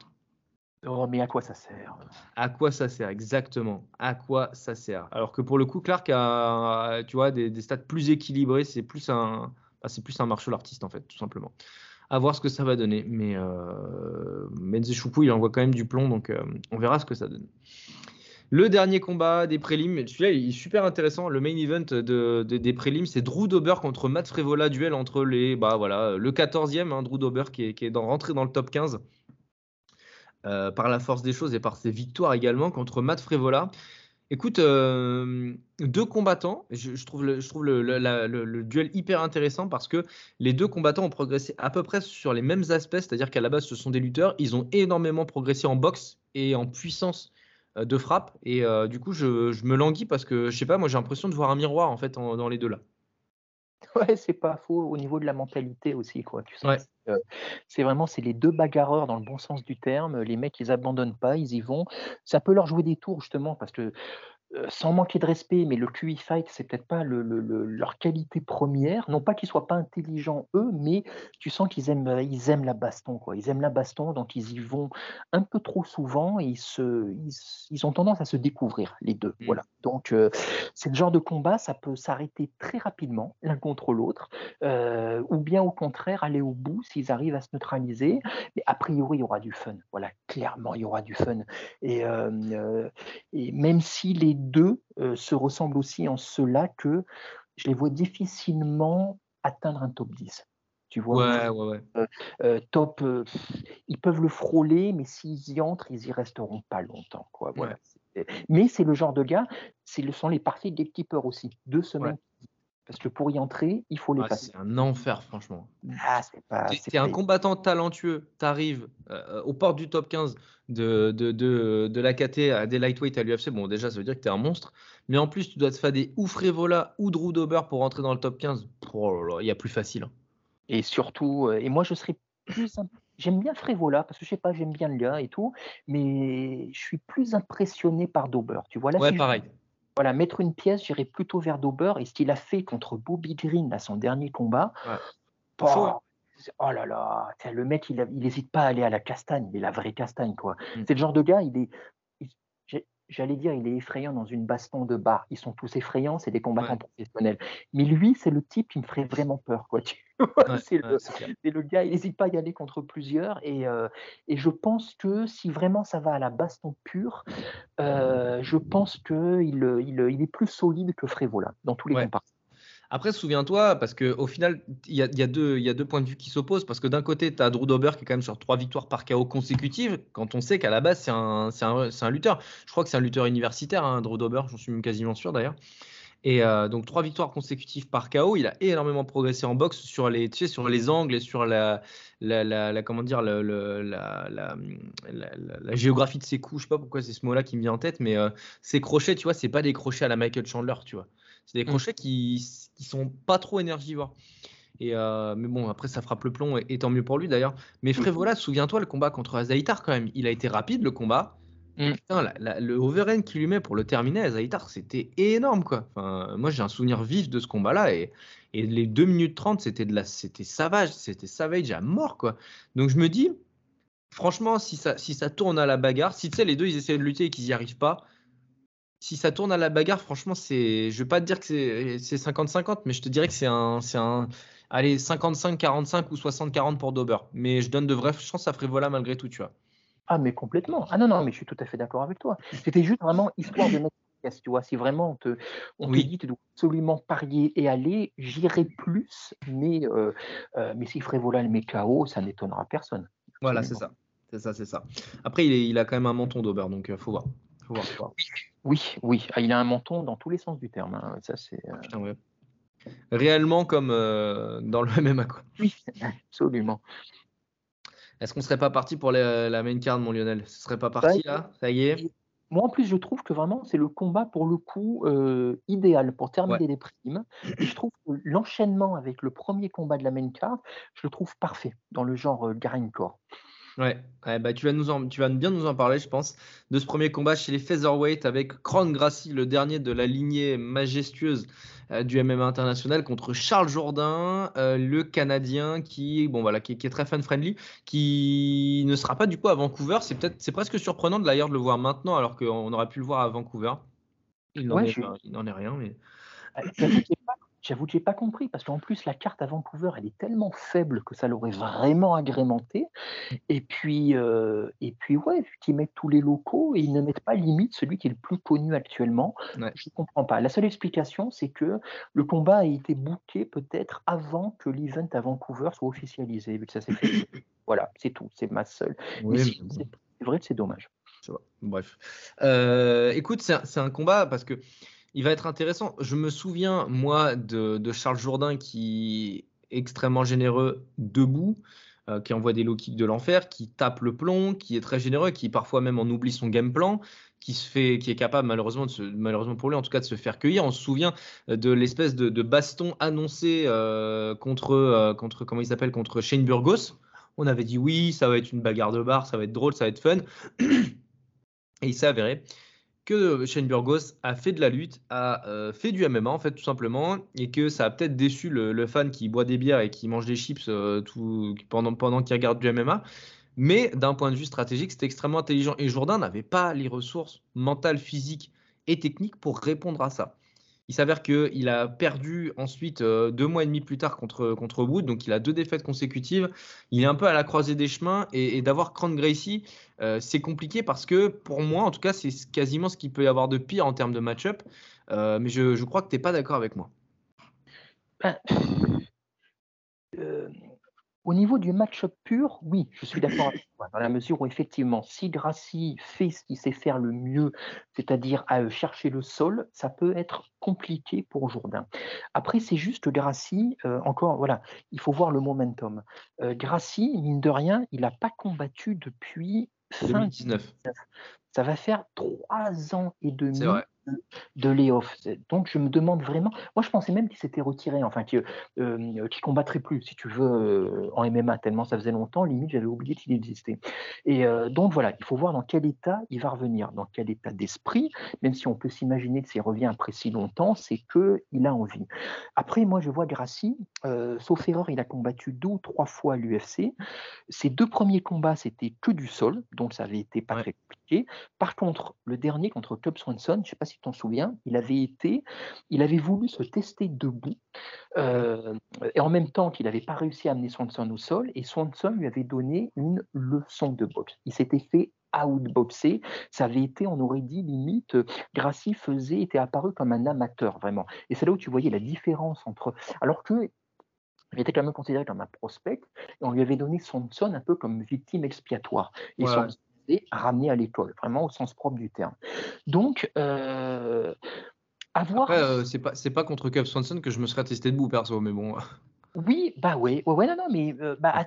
C: Oh, mais à quoi ça sert?
B: À quoi ça sert, exactement. À quoi ça sert? Alors que pour le coup, Clark a, tu vois, des, des stats plus équilibrés. C'est plus un, bah, c'est plus un martial artiste en fait, tout simplement. À voir ce que ça va donner. Mais euh, il envoie quand même du plomb, donc euh, on verra ce que ça donne. Le dernier combat des prélims, celui-là il est super intéressant. Le main event de, des prélims, c'est Drew Dober contre Matt Frevola, duel entre les, bah voilà, le 14e, hein, Drew Dober qui est, qui est dans, rentré dans le top 15 euh, par la force des choses et par ses victoires également contre Matt Frevola. Écoute, euh, deux combattants, je, trouve, le, duel hyper intéressant parce que les deux combattants ont progressé à peu près sur les mêmes aspects, c'est-à-dire qu'à la base, ce sont des lutteurs. Ils ont énormément progressé en boxe et en puissance euh, de frappe. Et euh, du coup, je, me languis parce que, je sais pas, moi j'ai l'impression de voir un miroir en fait dans les deux là.
C: Ouais, c'est pas faux au niveau de la mentalité aussi, quoi. Tu sais, c'est vraiment c'est les deux bagarreurs dans le bon sens du terme. Les mecs, ils abandonnent pas, ils y vont. Ça peut leur jouer des tours justement parce que euh, sans manquer de respect, mais le QI fight, c'est peut-être pas leur qualité première. Non pas qu'ils soient pas intelligents eux, mais tu sens qu'ils aiment, euh, ils aiment la baston, quoi. Ils aiment la baston, donc ils y vont un peu trop souvent et ils, se, ils, ont tendance à se découvrir les deux. Mmh. Voilà. Donc euh, c'est le genre de combat, ça peut s'arrêter très rapidement l'un contre l'autre, ou bien au contraire aller au bout s'ils arrivent à se neutraliser. Mais a priori, il y aura du fun. Voilà, clairement, il y aura du fun. Et, et même si les deux euh, se ressemblent aussi en cela que je les vois difficilement atteindre un top 10. Tu vois,
B: ouais,
C: euh, euh, top, ils peuvent le frôler, mais s'ils y entrent, ils y resteront pas longtemps. Quoi. Voilà. Mais c'est le genre de gars, ce sont les parfaits gatekeepers aussi. Deux semaines parce que pour y entrer, il faut les ah, passer.
B: C'est un enfer, franchement.
C: Ah, c'est pas.
B: Un combattant talentueux. Tu arrives euh, aux portes du top 15 de, de, de, de la KT à des lightweight à l'UFC. Bon, déjà, ça veut dire que tu es un monstre. Mais en plus, tu dois te faire des ou Frévola ou Drew Dober pour rentrer dans le top 15. il y a plus facile. Hein.
C: Et surtout, euh, et moi, je serais plus. J'aime bien Frévola parce que je sais pas, j'aime bien le gars et tout, mais je suis plus impressionné par Dober. Tu vois là,
B: ouais, pareil
C: voilà, mettre une pièce, j'irais plutôt vers Dober. Et ce qu'il a fait contre Bobby Green, à son dernier combat, oh, oh, là là, le mec, il n'hésite pas à aller à la castagne, mais la vraie castagne, quoi. Mm. C'est le genre de gars, il est, j'allais dire, il est effrayant dans une baston de bar. Ils sont tous effrayants, c'est des combattants professionnels. Mais lui, c'est le type qui me ferait vraiment peur. Quoi. *laughs* c'est, le, gars, il n'hésite pas à y aller contre plusieurs. Et, euh, et, je pense que si vraiment ça va à la baston pure, euh, je pense qu'il il, il, est plus solide que Frévola dans tous les combats.
B: Après, souviens-toi, parce qu'au final, il y a, y, a y a, deux points de vue qui s'opposent. Parce que d'un côté, tu as Drew Dober qui est quand même sur trois victoires par KO consécutives, quand on sait qu'à la base, c'est un, un, un, lutteur. Je crois que c'est un lutteur universitaire, hein, Drew Dober, j'en suis quasiment sûr d'ailleurs. Et euh, donc trois victoires consécutives par KO. Il a énormément progressé en boxe sur les, tu sais, sur les angles et sur la, la, la, comment dire, le, la, la, la, géographie de ses coups. Je sais pas pourquoi c'est ce mot-là qui me vient en tête, mais euh, ces crochets, tu vois, c'est pas des crochets à la Michael Chandler, tu vois. C'est des mm. crochets qui, qui sont pas trop énergivores. Et euh, mais bon, après, ça frappe le plomb, et, tant mieux pour lui d'ailleurs. Mais voilà souviens-toi, le combat contre Azaitar, quand même, il a été rapide le combat. Mm. Putain, le overhand qu'il lui met pour le terminer, Azaitar, c'était énorme, quoi. Enfin, moi, j'ai un souvenir vif de ce combat-là, et, et les 2 minutes 30, c'était de la, c'était savage, c'était savage à mort, quoi. Donc, je me dis, franchement, si ça, si ça tourne à la bagarre, si tu sais, les deux, ils essaient de lutter et qu'ils n'y arrivent pas, si ça tourne à la bagarre, franchement, c'est, je vais pas te dire que c'est 50-50, mais je te dirais que c'est un, c'est un, allez, 55-45 ou 60-40 pour Dober. Mais je donne de vraies chances à Frévola malgré tout, tu vois.
C: Ah, mais complètement. Ah non, non, mais je suis tout à fait d'accord avec toi. C'était juste vraiment histoire de mettre tu vois, si vraiment on te, on dit tu dois absolument parier et aller, j'irai plus, mais, euh, euh, mais si Frévola le met KO, ça n'étonnera personne.
B: Voilà, c'est ça. C'est ça, c'est ça. Après, il, il, a quand même un menton d'Auber, donc il euh, faut voir.
C: Oui, oui, ah, il a un menton dans tous les sens du terme. Hein. Ça, c'est.
B: Euh, Réellement comme euh, dans le *laughs* MMA, quoi.
C: Oui, absolument.
B: Est-ce qu'on serait pas parti pour la, main card, mon Lionel? Ce serait pas parti bah, là? Ça y est
C: moi, en plus, je trouve que vraiment, c'est le combat pour le coup euh, idéal pour terminer les primes. Et je trouve que l'enchaînement avec le premier combat de la main card, je le trouve parfait dans le genre euh, Grindcore.
B: Ouais, bah, tu, vas nous en, tu vas bien nous en parler, je pense, de ce premier combat chez les Featherweight avec Kron Gracie, le dernier de la lignée majestueuse euh, du MMA international, contre Charles Jourdain, euh, le Canadien qui, bon, voilà, qui, est très fan-friendly, qui ne sera pas du coup à Vancouver. C'est peut-être, c'est presque surprenant d'ailleurs de le voir maintenant, alors qu'on aurait pu le voir à Vancouver. Il n'en est, est, rien, mais.
C: J'avoue que j'ai pas compris parce qu'en plus la carte à Vancouver elle est tellement faible que ça l'aurait vraiment agrémenté. Et puis euh, et puis ouais, ils mettent tous les locaux et ils ne mettent pas limite celui qui est le plus connu actuellement. Je ne comprends pas. La seule explication c'est que le combat a été booké peut-être avant que l'event à Vancouver soit officialisé vu que ça s'est fait. *coughs* voilà, c'est tout. C'est ma seule. c'est vrai que c'est dommage.
B: Bref. écoute, c'est un combat parce que il va être intéressant. Je me souviens, moi, de, Charles Jourdain qui est extrêmement généreux debout, euh, qui envoie des low kicks de l'enfer, qui tape le plomb, qui est très généreux, qui parfois même en oublie son game plan, qui se fait, qui est capable malheureusement, malheureusement pour lui en tout cas de se faire cueillir. On se souvient de l'espèce de, baston annoncé euh, contre, euh, contre, comment il s'appelle, contre Shane Burgos. On avait dit oui, ça va être une bagarre de bar, ça va être drôle, ça va être fun. *clears throat* Et il s'est avéré que Shane Burgos a fait de la lutte, a euh, fait du MMA en fait tout simplement, et que ça a peut-être déçu le, fan qui boit des bières et qui mange des chips euh, pendant, pendant qu'il regarde du MMA. Mais d'un point de vue stratégique, c'était extrêmement intelligent. Et Jourdain n'avait pas les ressources mentales, physiques et techniques pour répondre à ça. Il s'avère qu'il a perdu ensuite euh, deux mois et demi plus tard contre, contre Wood, donc il a deux défaites consécutives. Il est un peu à la croisée des chemins et, d'avoir Cran Gracie, euh, c'est compliqué parce que pour moi, en tout cas, c'est quasiment ce qu'il peut y avoir de pire en termes de match-up. Euh, mais je, crois que tu n'es pas d'accord avec moi.
C: Ben, au niveau du match-up pur, oui, je suis d'accord avec toi, dans la mesure où effectivement, si Gracie fait ce qu'il sait faire le mieux, c'est-à-dire à euh, chercher le sol, ça peut être compliqué pour Jourdain. Après, c'est juste Gracie, euh, encore, voilà, il faut voir le momentum. Euh, Gracie, mine de rien, il n'a pas combattu depuis
B: 2019.
C: Ça va faire trois ans et demi de layoff. Donc je me demande vraiment, moi je pensais même qu'il s'était retiré, enfin qu'il euh, combattrait plus, si tu veux, euh, en MMA, tellement ça faisait longtemps, limite j'avais oublié qu'il existait. Et euh, donc voilà, il faut voir dans quel état il va revenir, dans quel état d'esprit, même si on peut s'imaginer que s'il revient après si longtemps, c'est qu'il a envie. Après, moi je vois Gracie, sauf erreur, il a combattu deux ou trois fois à l'UFC. Ses deux premiers combats, c'était que du sol, donc ça avait été pas très compliqué. Par contre, le dernier contre Club Swanson, je ne sais pas si tu t'en souviens, il avait été, il avait voulu se tester debout, euh, et en même temps qu'il n'avait pas réussi à amener Swanson au sol, et Swanson lui avait donné une leçon de boxe. Il s'était fait outboxer. Ça avait été, on aurait dit limite, Gracie faisait, était apparu comme un amateur vraiment. Et c'est là où tu voyais la différence entre. Alors que il était quand même considéré comme un prospect, et on lui avait donné Swanson un peu comme victime expiatoire. Et à ramener à l'école, vraiment au sens propre du terme. Donc, euh, avoir.
B: Euh, c'est pas, c'est pas contre Kev Swanson que je me serais testé debout, perso, mais bon.
C: Oui, bah oui, ouais, ouais, non, non, mais euh, bah, à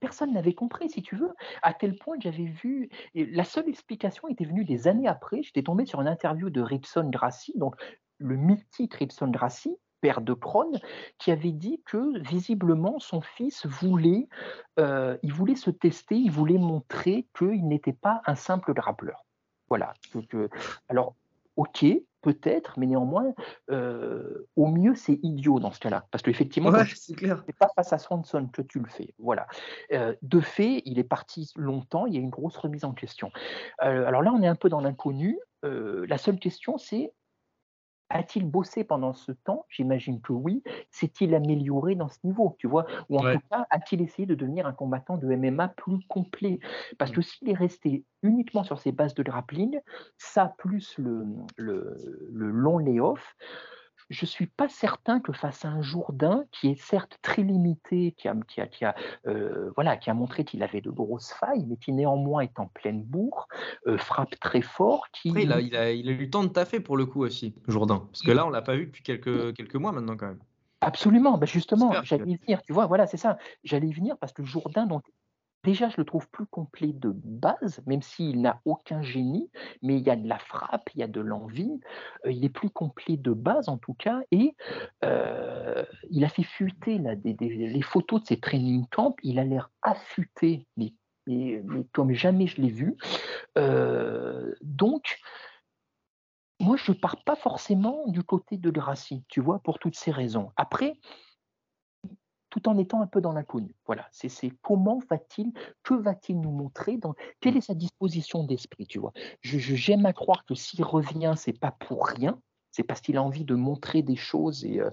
C: personne n'avait compris, si tu veux, à tel point que j'avais vu. Et la seule explication était venue des années après. J'étais tombé sur une interview de Ripson Gracie, donc le mythique Ripson Gracie, père de Kron, qui avait dit que visiblement son fils voulait, euh, il voulait se tester, il voulait montrer qu'il n'était pas un simple grappleur. Voilà. alors, ok, peut-être, mais néanmoins, euh, au mieux, c'est idiot dans ce cas-là. Parce qu'effectivement,
B: ouais, c'est
C: pas face à Swanson que tu le fais. Voilà. Euh, de fait, il est parti longtemps, il y a une grosse remise en question. alors là, on est un peu dans l'inconnu. la seule question, c'est a-t-il bossé pendant ce temps? J'imagine que oui. S'est-il amélioré dans ce niveau, tu vois? Ou en tout cas, a-t-il essayé de devenir un combattant de MMA plus complet? Parce que s'il est resté uniquement sur ses bases de grappling, ça plus le, le, le long layoff, je ne suis pas certain que face à un Jourdain qui est certes très limité, qui a, qui a, qui a, euh, voilà, qui a montré qu'il avait de grosses failles, mais qui néanmoins est en pleine bourre, euh, frappe très fort. Qui...
B: Après, il, a, il, a, il a eu le temps de taffer pour le coup aussi, Jourdain. Parce que là, on ne l'a pas vu depuis quelques, quelques mois maintenant quand même.
C: Absolument, ben justement, j'allais y venir, tu vois, voilà, c'est ça. J'allais y venir parce que Jourdain, donc, Déjà, je le trouve plus complet de base, même s'il n'a aucun génie, mais il y a de la frappe, il y a de l'envie. Euh, il est plus complet de base, en tout cas, et euh, il a fait fuiter les photos de ses training camps. Il a l'air affûté, mais, comme jamais je l'ai vu. Euh, donc, moi, je ne pars pas forcément du côté de Gracie, tu vois, pour toutes ces raisons. Après, tout en étant un peu dans l'inconnu. Voilà, c'est comment va-t-il, que va-t-il nous montrer, dans, quelle est sa disposition d'esprit, tu vois? J'aime à croire que s'il revient, c'est pas pour rien, c'est parce qu'il a envie de montrer des choses et, euh,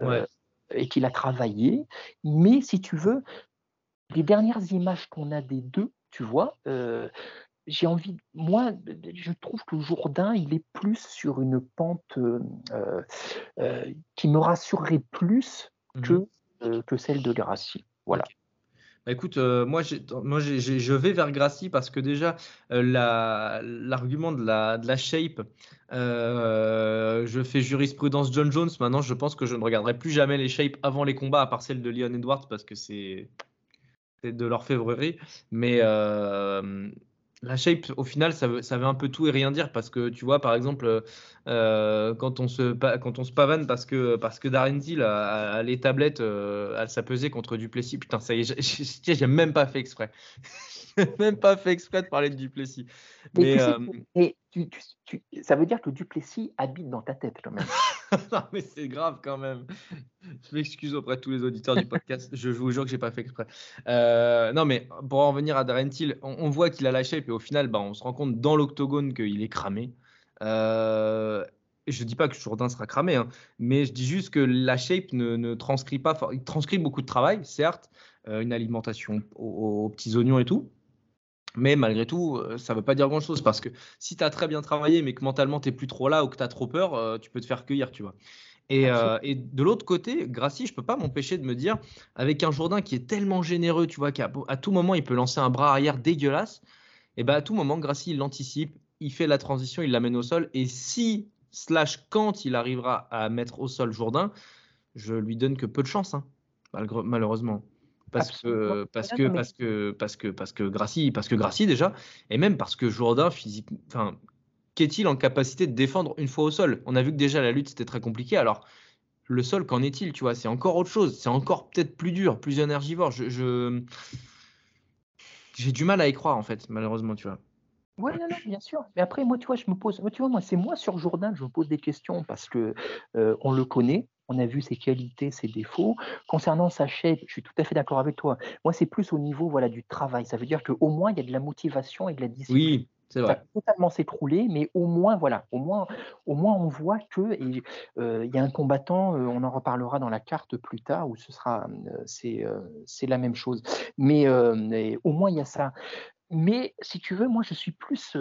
C: euh, et qu'il a travaillé. Mais si tu veux, les dernières images qu'on a des deux, tu vois, euh, j'ai envie, moi, je trouve que Jourdain, il est plus sur une pente qui me rassurerait plus que que celle de Gracie. Voilà.
B: Bah, écoute, euh, moi, moi je vais vers Gracie parce que déjà, euh, l'argument de la, de la shape, euh, je fais jurisprudence John Jones. Maintenant, je pense que je ne regarderai plus jamais les shapes avant les combats, à part celle de Leon Edwards, parce que c'est de l'orfèvrerie. Mais la shape, au final, ça veut, ça veut un peu tout et rien dire parce que tu vois, par exemple, euh, quand, on se, quand on se pavane parce que, parce que Darren Till a, les tablettes, euh, elle s'est pesé contre Duplessis, putain, ça y est, j'ai même pas fait exprès. *laughs* même pas fait exprès de parler de Duplessis.
C: Mais, mais, euh, ça veut dire que Duplessis habite dans ta tête quand même. *laughs*
B: non, mais c'est grave quand même. Je m'excuse auprès de tous les auditeurs du podcast. je vous jure que j'ai pas fait exprès. Euh, non, mais pour en revenir à Darren Till, on, voit qu'il a la shape et au final, bah, on se rend compte dans l'octogone qu'il est cramé. Euh, je dis pas que Jourdain sera cramé, hein, mais je dis juste que la shape ne, transcrit pas. Il transcrit beaucoup de travail, certes, une alimentation aux, petits oignons et tout. Mais malgré tout, euh, ça ne veut pas dire grand-chose parce que si tu as très bien travaillé, mais que mentalement tu n'es plus trop là ou que tu as trop peur, euh, tu peux te faire cueillir, tu vois. Et, euh, de l'autre côté, Gracie, je ne peux pas m'empêcher de me dire, avec un Jourdain qui est tellement généreux, tu vois, qu'à à tout moment il peut lancer un bras arrière dégueulasse, et ben à tout moment, Gracie, il l'anticipe, il fait la transition, il l'amène au sol, et si, slash quand il arrivera à mettre au sol Jourdain, je lui donne que peu de chance, hein, malheureusement parce que parce que, parce que parce que parce que Gracie parce que Gracie déjà et même parce que Jourdain physique enfin qu'est-il en capacité de défendre une fois au sol? On a vu que déjà la lutte c'était très compliqué alors le sol qu'en est-il tu vois? C'est encore autre chose c'est encore peut-être plus dur plus énergivore. Je, j'ai du mal à y croire en fait malheureusement tu vois.
C: Oui, non, non, bien sûr. Mais après, moi, tu vois, je me pose, moi, tu vois, moi, c'est moi sur Jourdain que je me pose des questions parce que on le connaît, on a vu ses qualités, ses défauts. Concernant sa shape, je suis tout à fait d'accord avec toi. Moi, c'est plus au niveau voilà, du travail. Ça veut dire qu'au moins, il y a de la motivation et de la discipline.
B: Oui, c'est vrai. Ça
C: va totalement s'écrouler, mais au moins, voilà, au moins, au moins on voit que euh, il y a un combattant, euh, on en reparlera dans la carte plus tard, où ce sera, euh, c'est, c'est la même chose. Mais, mais, au moins, il y a ça. Mais si tu veux, moi, je suis plus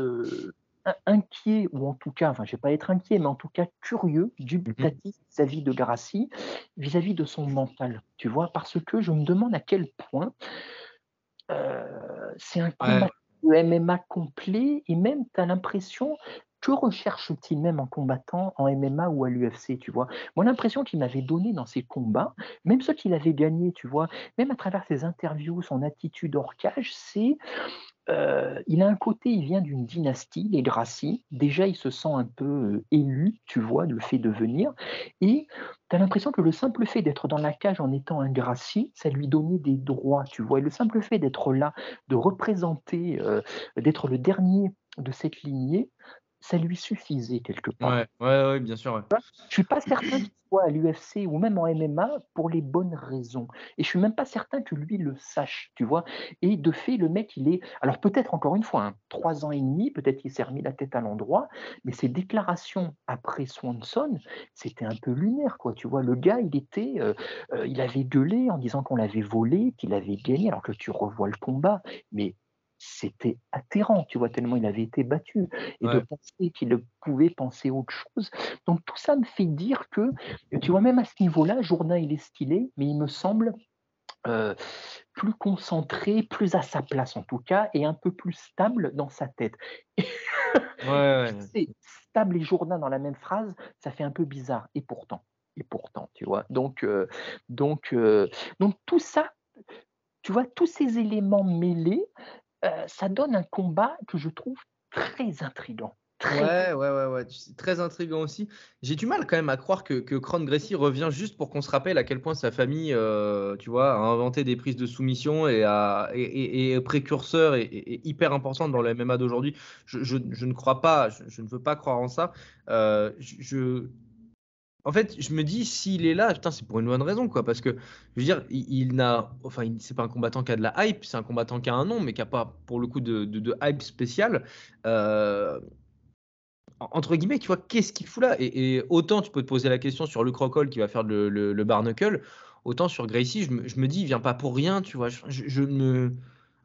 C: inquiet, ou en tout cas, enfin, je ne vais pas être inquiet, mais en tout cas curieux, mmh vis-à-vis de Gracie, vis-à-vis de son mental, tu vois, parce que je me demande à quel point euh, c'est un combat de MMA complet, et même tu as l'impression que recherche-t-il même en combattant en MMA ou à l'UFC, tu vois? Moi, l'impression qu'il m'avait donné dans ses combats, même ceux qu'il avait gagnés, tu vois, même à travers ses interviews, son attitude hors cage, c'est euh, il a un côté, il vient d'une dynastie, les Gracie. Déjà, il se sent un peu euh, élu, tu vois, le fait de venir. Et tu as l'impression que le simple fait d'être dans la cage en étant un Gracie, ça lui donnait des droits, tu vois. Et le simple fait d'être là, de représenter, euh, d'être le dernier de cette lignée, ça lui suffisait quelque part.
B: Ouais, ouais, bien sûr. Ouais.
C: Je suis pas certain qu'il soit à l'UFC ou même en MMA pour les bonnes raisons. Et je suis même pas certain que lui le sache, tu vois. Et de fait, le mec, il est. Alors peut-être encore une fois, hein, trois ans et demi, peut-être qu'il s'est remis la tête à l'endroit, mais ses déclarations après Swanson, c'était un peu lunaire, quoi. Tu vois, le gars, il était, euh, euh, il avait gueulé en disant qu'on l'avait volé, qu'il avait gagné, alors que tu revois le combat, mais c'était atterrant, tu vois, tellement il avait été battu, et de penser qu'il pouvait penser autre chose. Donc tout ça me fait dire que, tu vois, même à ce niveau-là, Jourdain, il est stylé, mais il me semble euh, plus concentré, plus à sa place en tout cas, et un peu plus stable dans sa tête.
B: Ouais, *laughs*
C: stable et Jourdain dans la même phrase, ça fait un peu bizarre, et pourtant, et pourtant, tu vois. Donc, euh, donc, euh, donc tout ça, tu vois, tous ces éléments mêlés, euh, ça donne un combat que je trouve très intrigant.
B: Ouais, ouais, ouais, ouais. Très intriguant aussi. J'ai du mal quand même à croire que, que Kron Gracie revient juste pour qu'on se rappelle à quel point sa famille, euh, tu vois, a inventé des prises de soumission et, est précurseur et, hyper importante dans le MMA d'aujourd'hui. Je, ne crois pas, je, ne veux pas croire en ça. Euh, je, en fait, je me dis, s'il est là, putain, c'est pour une bonne raison, quoi. Parce que, je veux dire, il, n'a. Enfin, c'est pas un combattant qui a de la hype, c'est un combattant qui a un nom, mais qui a pas, pour le coup, de, hype spécial. Euh, entre guillemets, tu vois, qu'est-ce qu'il fout là? Et, autant tu peux te poser la question sur le Crocol qui va faire le, le, barnacle, autant sur Gracie, je me, dis, il vient pas pour rien, tu vois. Je, me.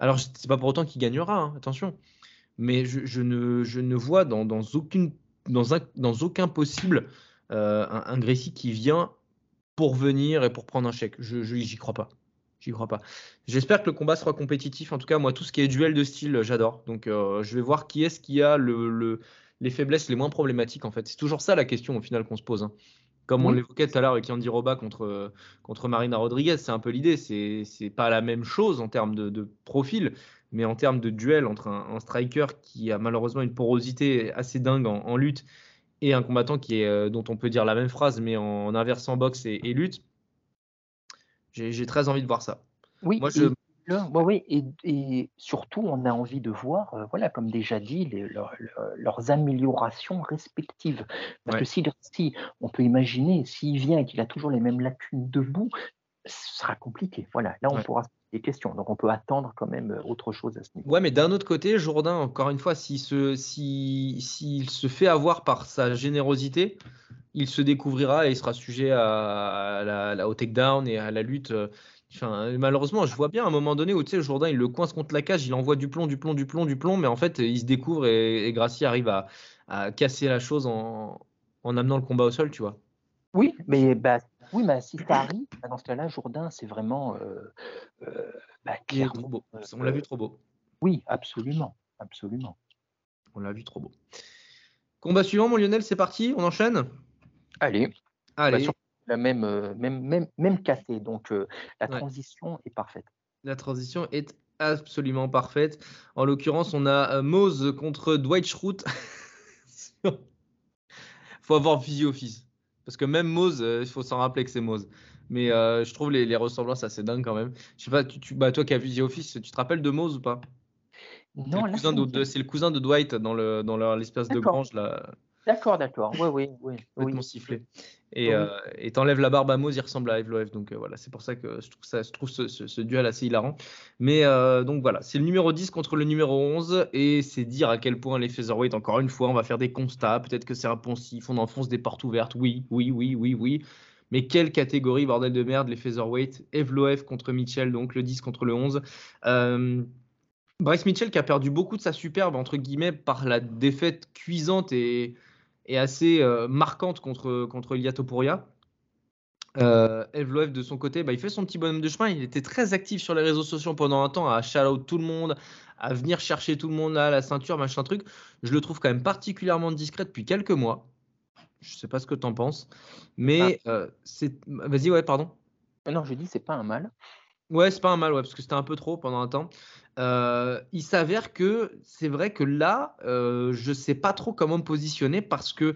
B: Alors, c'est pas pour autant qu'il gagnera, hein, attention. Mais je, ne, je ne vois dans, aucune, dans, un, dans aucun possible euh, un, un qui vient pour venir et pour prendre un chèque. Je j'y crois pas. J'y crois pas. J'espère que le combat sera compétitif. En tout cas, moi, tout ce qui est duel de style, j'adore. Donc, je vais voir qui est-ce qui a le, les faiblesses les moins problématiques, en fait. C'est toujours ça la question, au final, qu'on se pose. Hein. Comme on l'évoquait tout à l'heure avec Andy Roba contre, contre Marina Rodriguez, c'est un peu l'idée. C'est n'est pas la même chose en termes de, profil, mais en termes de duel entre un, striker qui a malheureusement une porosité assez dingue en, lutte et un combattant qui est, euh, dont on peut dire la même phrase, mais en, inversant boxe et, lutte. J'ai très envie de voir ça.
C: Oui, Moi, je, oui, et, surtout, on a envie de voir, euh, voilà, comme déjà dit, leurs améliorations respectives. Parce que si, si on peut imaginer, s'il vient et qu'il a toujours les mêmes lacunes debout, ce sera compliqué. Voilà, là, on pourra se des questions. Donc, on peut attendre quand même euh, autre chose à ce niveau.
B: Ouais, mais d'un autre côté, Jourdain, encore une fois, s'il se, si, s'il se fait avoir par sa générosité, il se découvrira et il sera sujet à, la, au takedown et à la lutte. Malheureusement, je vois bien à un moment donné où tu sais, Jourdain, il le coince contre la cage, il envoie du plomb, du plomb, du plomb, du plomb, mais en fait, il se découvre et, et Gracie arrive à, casser la chose en, amenant le combat au sol, tu vois.
C: Oui, mais bah, oui, mais si ça arrive, bah, dans ce cas-là, Jourdain, c'est vraiment euh,
B: euh, bah, trop beau. On l'a vu trop beau.
C: Oui, absolument, absolument.
B: On l'a vu trop beau. Combat suivant, mon Lionel, c'est parti, on enchaîne?
C: Allez. Allez la même, euh, même, même, même cassé. Donc euh, la transition est parfaite.
B: La transition est absolument parfaite. En l'occurrence, on a euh, Mose contre Dwight Schrute. *laughs* faut avoir Visio Office. Parce que même Mose, il faut s'en rappeler que c'est Mose. Mais je trouve les, les, ressemblances assez dingues quand même. Je sais pas, tu, bah, toi qui as Visio Office, tu te rappelles de Mose ou pas?
C: Non,
B: c'est le, cousin de Dwight dans le dans l'espèce de grange là.
C: D'accord, d'accord. Oui, oui, oui.
B: Complètement sifflé. Et euh, t'enlèves la barbe à Mose, il ressemble à Evloev. Donc euh, voilà, c'est pour ça que je trouve, ça, je trouve ce, duel assez hilarant. Mais euh, donc voilà, c'est le numéro 10 contre le numéro 11. Et c'est dire à quel point les featherweight, encore une fois, on va faire des constats. Peut-être que c'est un poncif, on enfonce des portes ouvertes. Oui, oui, oui, oui, oui. Mais quelle catégorie, bordel de merde, les featherweight. Evloev contre Mitchell, donc le 10 contre le 11. Bryce Mitchell qui a perdu beaucoup de sa superbe, entre guillemets, par la défaite cuisante et est assez euh, marquante contre, contre Ilia Topuria. Euh, Evloev de son côté, bah, il fait son petit bonhomme de chemin. Il était très actif sur les réseaux sociaux pendant un temps, à shout tout le monde, à venir chercher tout le monde à la ceinture, machin truc. Je le trouve quand même particulièrement discret depuis quelques mois. Je sais pas ce que tu en penses, mais ah. euh, c'est. Vas-y, ouais, pardon.
C: Non, je dis c'est pas un mal.
B: Ouais, c'est pas un mal, ouais, parce que c'était un peu trop pendant un temps. Euh, il s'avère que c'est vrai que là, euh, je sais pas trop comment me positionner parce que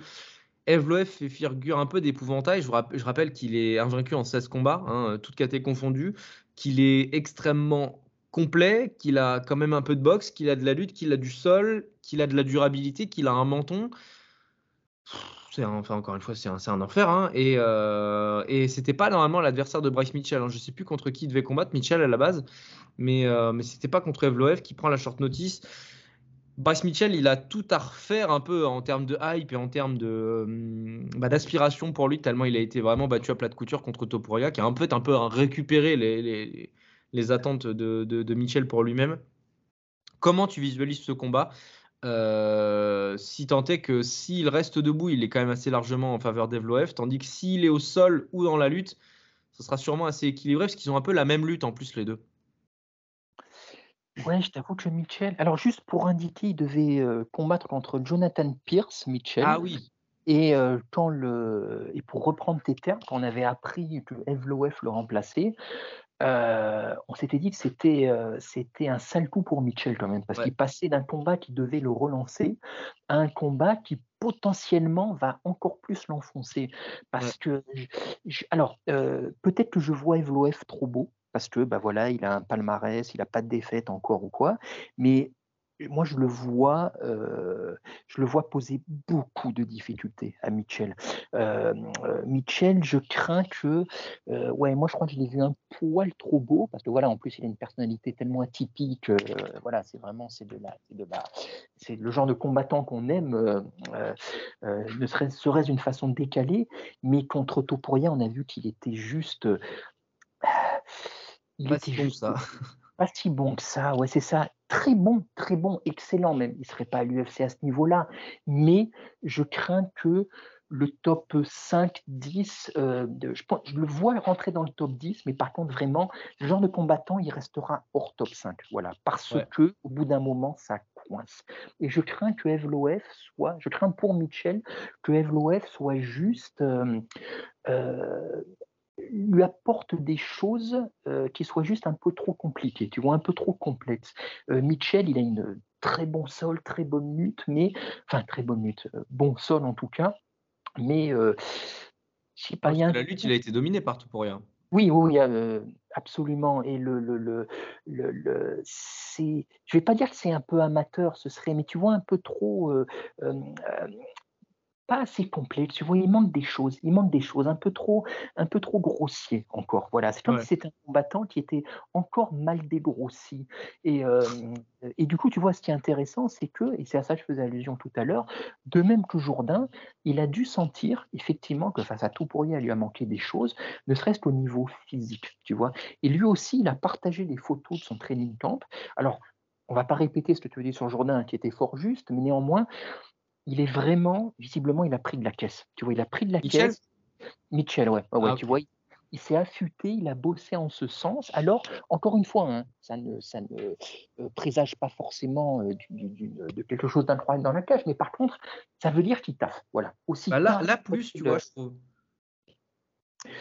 B: Evloev fait figure un peu d'épouvantail. Je, rappelle qu'il est invaincu en 16 combats, hein, toutes catégories confondues, qu'il est extrêmement complet, qu'il a quand même un peu de boxe, qu'il a de la lutte, qu'il a du sol, qu'il a de la durabilité, qu'il a un menton enfin encore une fois c'est un, enfer hein, et, euh, et c'était pas normalement l'adversaire de Bryce Mitchell. Hein. Je sais plus contre qui il devait combattre Mitchell à la base, mais euh, mais c'était pas contre Evloev qui prend la short notice. Bryce Mitchell, il a tout à refaire un peu en termes de hype et en termes de hum, bah, d'aspiration pour lui, tellement il a été vraiment battu à plat de couture contre Topuria, qui a un peu, un peu récupéré les, attentes de Mitchell pour lui-même. Comment tu visualises ce combat? Euh, si tant est que s'il reste debout, il est quand même assez largement en faveur d'Evloev, tandis que s'il est au sol ou dans la lutte, ce sera sûrement assez équilibré parce qu'ils ont un peu la même lutte en plus les deux.
C: Ouais, je t'avoue que Mitchell. Alors juste pour indiquer, il devait euh, combattre contre Jonathan Pierce, Mitchell.
B: Ah oui.
C: Et euh, quand le et pour reprendre tes termes, quand on avait appris que Evloev le remplaçait, euh, on s'était dit que c'était euh, c'était un sale coup pour Mitchell quand même, parce qu'il passait d'un combat qui devait le relancer à un combat qui potentiellement va encore plus l'enfoncer. Parce que, alors, euh, peut-être que je vois Evloev trop beau, parce que bah voilà, il a un palmarès, il n'a pas de défaite encore ou quoi, mais moi, je le vois, euh, je le vois poser beaucoup de difficultés à Mitchell. Euh, euh, Mitchell, je crains que, ouais, moi, je crois que je l'ai vu un poil trop beau parce que voilà, en plus, il a une personnalité tellement atypique. voilà, c'est vraiment, c'est de la, c'est de la, c'est le genre de combattant qu'on aime. ne serait, serait une façon décalée, mais contre Topuria, on a vu qu'il était juste.
B: il était juste ça *laughs*
C: pas si bon que ça. Ouais, c'est ça. Très bon, très bon, excellent même. Il serait pas à l'UFC à ce niveau-là. Mais je crains que le top 5, 10, euh, je, je, le vois rentrer dans le top 10, mais par contre, vraiment, ce genre de combattant, il restera hors top 5. Voilà, parce que au bout d'un moment, ça coince. Et je crains que Evloef soit, je crains pour Mitchell que Evloef soit juste. Euh, euh, lui apporte des choses qui soient juste un peu trop compliquées, tu vois, un peu trop complexes. Mitchell, il a une très bon sol, très bonne lutte, mais enfin très bonne lutte, bon sol en tout cas, mais euh,
B: je sais pas. la lutte, il a été dominé partout pour rien.
C: Oui, oui, euh, absolument. Et le, le, le, le, c'est, je vais pas dire que c'est un peu amateur, ce serait, mais tu vois un peu trop. Euh, pas assez complet. Tu vois, il manque des choses. Il manque des choses un peu trop, un peu trop grossier encore. Voilà, c'est comme si c'était un combattant qui était encore mal dégrossi. Et, euh, et du coup, tu vois, ce qui est intéressant, c'est que, et c'est à ça que je faisais allusion tout à l'heure, de même que Jourdain, il a dû sentir effectivement que face à tout pour il lui a manqué des choses, ne serait-ce qu'au niveau physique, tu vois. Et lui aussi, il a partagé des photos de son training camp. Alors, on va pas répéter ce que tu veux dire sur Jourdain, qui était fort juste, mais néanmoins, il est vraiment, visiblement, il a pris de la caisse. Tu vois, il a pris de la caisse. Mitchell, ouais. ouais, ah, tu vois, il, s'est affûté, il a bossé en ce sens. Alors, encore une fois, hein, ça ne, ça ne euh, présage pas forcément euh, de quelque chose d'incroyable dans la cage, mais par contre, ça veut dire qu'il taffe. Voilà.
B: Aussi bah là, là, plus, tu vois, je trouve.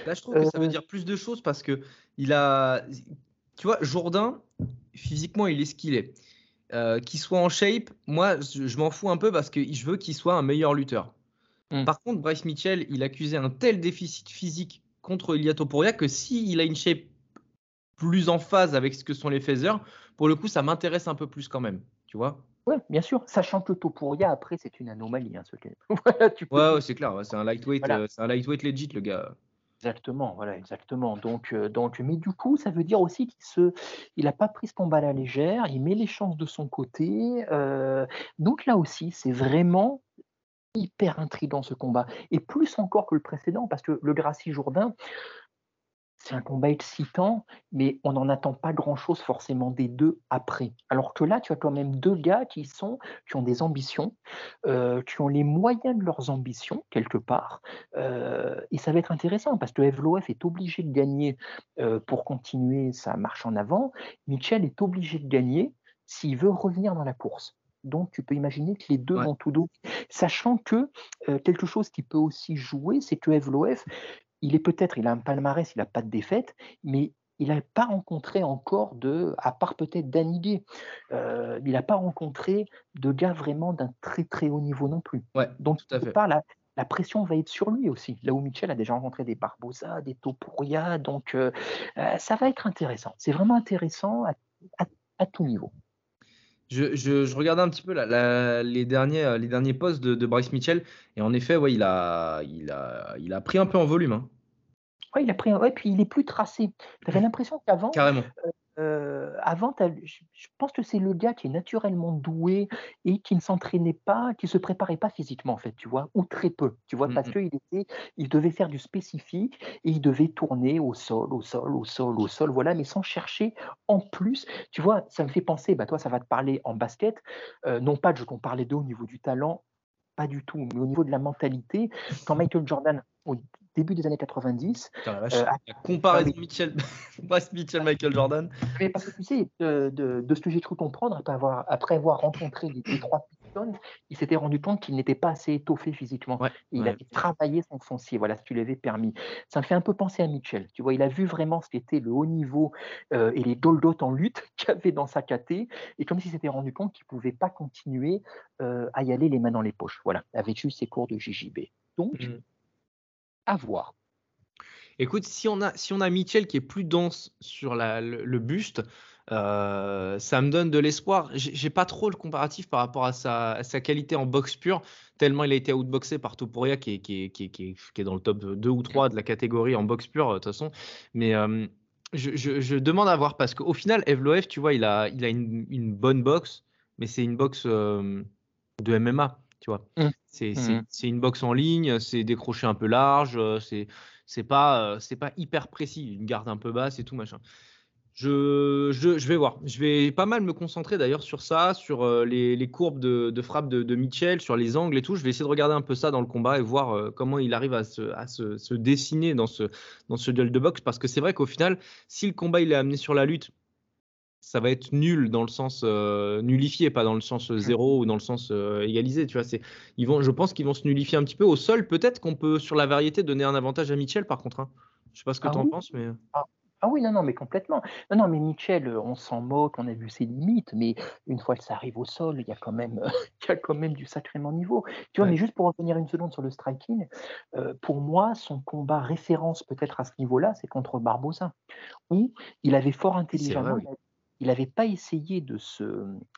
B: Là, je trouve que ça veut euh, dire plus de choses parce que il a. Tu vois, Jourdain, physiquement, il est ce qu'il est. Euh, qu'il soit en shape, moi, je, m'en fous un peu parce que je veux qu'il soit un meilleur lutteur. Hmm. Par contre, Bryce Mitchell, il accusait un tel déficit physique contre Ilia Topuria que s'il a une shape plus en phase avec ce que sont les phasers, pour le coup, ça m'intéresse un peu plus quand même. Tu vois
C: Oui, bien sûr. Sachant que Topuria, après, c'est une anomalie. Hein, ce *laughs*
B: ouais, c'est clair. c'est un lightweight, euh, c'est un lightweight legit, le gars.
C: Exactement, voilà, exactement. Donc, euh, donc, mais du coup, ça veut dire aussi qu'il se, il n'a pas pris ce combat à la légère, il met les chances de son côté. Euh, donc là aussi, c'est vraiment hyper intriguant ce combat, et plus encore que le précédent, parce que le Gracie Jourdain, c'est un combat excitant, mais on n'en attend pas grand-chose forcément des deux après. Alors que là, tu as quand même deux gars qui sont, qui ont des ambitions, euh, qui ont les moyens de leurs ambitions quelque part, euh, et ça va être intéressant parce que Evloef est obligé de gagner euh, pour continuer sa marche en avant. Mitchell est obligé de gagner s'il veut revenir dans la course. Donc, tu peux imaginer que les deux vont tout dos. Sachant que quelque chose qui peut aussi jouer, c'est que Evloef, il est peut-être, il a un palmarès, il n'a pas de défaite, mais il n'a pas rencontré encore de, à part peut-être Daniguet, euh, il n'a pas rencontré de gars vraiment d'un très très haut niveau non plus. Donc, tout à fait. la, la, pression va être sur lui aussi. Là où Michel a déjà rencontré des Barbosa, des Topuria, donc euh, euh, ça va être intéressant. C'est vraiment intéressant à, tout niveau.
B: Je, je, regardais un petit peu les, derniers, les derniers posts de, Bryce Mitchell et en effet, ouais, il, a, il, a, il a pris un peu en volume. Hein.
C: Ouais, il a pris, ouais, puis il est plus tracé. J'avais l'impression qu'avant,
B: Carrément.
C: Euh, euh, avant, je pense que c'est le gars qui est naturellement doué et qui ne s'entraînait pas, qui se préparait pas physiquement en fait, tu vois, ou très peu, tu vois, parce mmh. qu'il était, il devait faire du spécifique et il devait tourner au sol, au sol, au sol, au sol, voilà, mais sans chercher en plus, tu vois, ça me fait penser, bah toi, ça va te parler en basket, euh, non pas de je compare les deux au niveau du talent, pas du tout, mais au niveau de la mentalité, quand Michael Jordan au début des années 90.
B: Putain, la, euh, comparaison Mitchell, *laughs* Mitchell, Michael Jordan.
C: Mais parce que tu sais, de, de, ce que j'ai cru comprendre, après avoir, après avoir rencontré les, trois Pistons, il s'était rendu compte qu'il n'était pas assez étoffé physiquement. il avait travaillé son foncier, voilà qui lui avait permis. Ça me fait un peu penser à Mitchell. Tu vois, il a vu vraiment ce qu'était le haut niveau euh, et les doldotes en lutte *laughs* qu'il avait dans sa caté, et comme s'il s'était rendu compte qu'il ne pouvait pas continuer euh, à y aller les mains dans les poches. Voilà, il avait eu ses cours de JJB. Donc, mmh à voir.
B: Écoute, si on a, si on a Mitchell qui est plus dense sur le, buste, euh, ça me donne de l'espoir. J'ai pas trop le comparatif par rapport à sa, qualité en boxe pure, tellement il a été outboxé par Topuria qui est, dans le top 2 ou 3 de la catégorie en boxe pure, de toute façon. Mais euh, je, demande à voir parce qu'au final, Evloev, tu vois, il a, une, bonne boxe, mais c'est une boxe euh, de MMA tu vois. Mmh. Mmh. C'est une boxe en ligne, c'est décroché un peu large, euh, c'est c'est pas, euh, c'est pas hyper précis, une garde un peu basse et tout machin. Je, je, vais voir. Je vais pas mal me concentrer d'ailleurs sur ça, sur euh, les, courbes de, frappe de, Mitchell, sur les angles et tout. Je vais essayer de regarder un peu ça dans le combat et voir comment il arrive à, se, dessiner dans ce, dans ce duel de boxe. Parce que c'est vrai qu'au final, si le combat il est amené sur la lutte, ça va être nul dans le sens euh, nullifié, pas dans le sens zéro ou dans le sens égalisé. Tu vois, c'est, ils vont, je pense qu'ils vont se nullifier un petit peu. Au sol, peut-être qu'on peut, sur la variété, donner un avantage à Mitchell par contre. Hein. Je sais pas ce que ah tu en penses, mais.
C: Ah, ah oui, non, non, mais complètement. Non, non, mais Mitchell, euh, on s'en moque, on a vu ses limites, mais une fois que ça arrive au sol, il y a quand même, *laughs* il y a quand même du sacrément niveau. Tu vois, mais juste pour revenir une seconde sur le striking, euh, pour moi, son combat référence peut-être à ce niveau-là, c'est contre Barbosa, où il avait fort intelligemment, il n'avait pas essayé de se,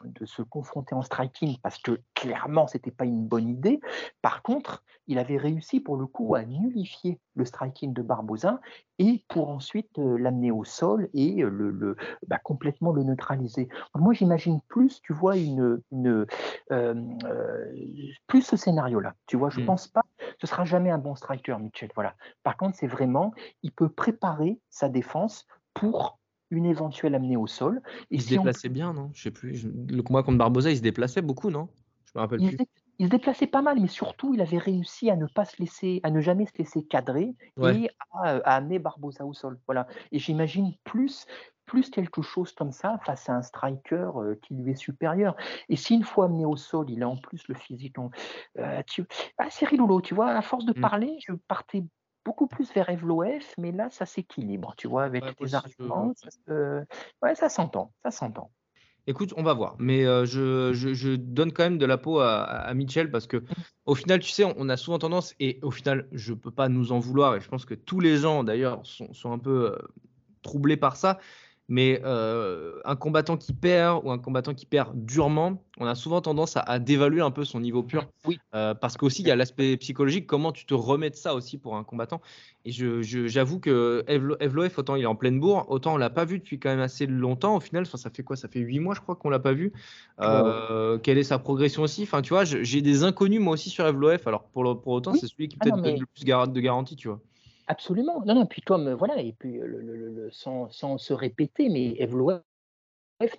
C: de se confronter en striking parce que clairement, ce n'était pas une bonne idée. Par contre, il avait réussi pour le coup à nullifier le striking de Barbosa et pour ensuite euh, l'amener au sol et euh, le, bah, complètement le neutraliser. Moi, j'imagine plus, tu vois, une, une euh, plus ce scénario-là. Tu vois, je ne mmh. pense pas, ce sera jamais un bon striker, Mitchell. Voilà. Par contre, c'est vraiment, il peut préparer sa défense pour une éventuelle amenée au sol.
B: il se déplaçait bien, non? Je sais plus. Le combat contre Barbosa, il se déplaçait beaucoup, non? Je me rappelle
C: il
B: plus.
C: il se déplaçait pas mal, mais surtout, il avait réussi à ne pas se laisser, à ne jamais se laisser cadrer et à, amener Barbosa au sol. Voilà. Et j'imagine plus plus quelque chose comme ça face à un striker euh, qui lui est supérieur. Et si une fois amené au sol, il a en plus le physique. Euh, tu... Ah, c'est rigolo, tu vois, à force de mmh. parler, je partais beaucoup plus vers Evloef, mais là, ça s'équilibre, tu vois, avec tes arguments. Ça, ouais, ça s'entend, ça s'entend.
B: Écoute, on va voir. Mais euh, je, je, donne quand même de la peau à, à, Mitchell parce que, mmh. au final, tu sais, on, a souvent tendance, et au final, je ne peux pas nous en vouloir, et je pense que tous les gens, d'ailleurs, sont, sont, un peu euh, troublés par ça. Mais euh, un combattant qui perd ou un combattant qui perd durement, on a souvent tendance à, dévaluer un peu son niveau pur. Oui. Euh, parce qu'aussi, il y a l'aspect psychologique, comment tu te remets de ça aussi pour un combattant? Et j'avoue que Evloef, autant il est en pleine bourre, autant on l'a pas vu depuis quand même assez longtemps. Au final, ça fait quoi? Ça fait huit mois, je crois, qu'on l'a pas vu. Euh, quelle est sa progression aussi? Enfin, tu vois, j'ai des inconnus moi aussi sur Evloef. Alors pour, pour autant, c'est celui qui ah peut-être donne le plus de garantie, tu vois.
C: Absolument. Non, non, puis comme, voilà, et puis le, sans, se répéter, mais Evloef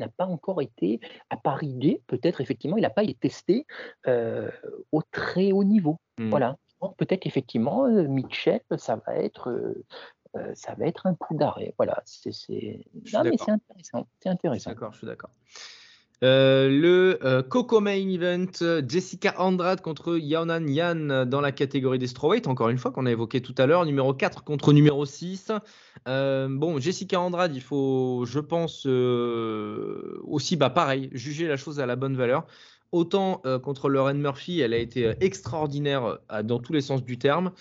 C: n'a pas encore été à Paris peut-être effectivement, il n'a pas été testé euh, au très haut niveau. Mmh. Voilà. Peut-être effectivement, Mitchell, ça va être, euh, ça va être un coup d'arrêt. Voilà. C'est intéressant. C'est intéressant.
B: D'accord, je suis d'accord. Euh, le euh, Coco Main Event, Jessica Andrade contre Yaonan Yan dans la catégorie des strawweight, encore une fois qu'on a évoqué tout à l'heure, numéro 4 contre numéro 6. Euh, bon, Jessica Andrade, il faut, je pense, aussi, bah, pareil, juger la chose à la bonne valeur. Autant euh, contre Lauren Murphy, elle a été euh, extraordinaire euh, dans tous les sens du terme,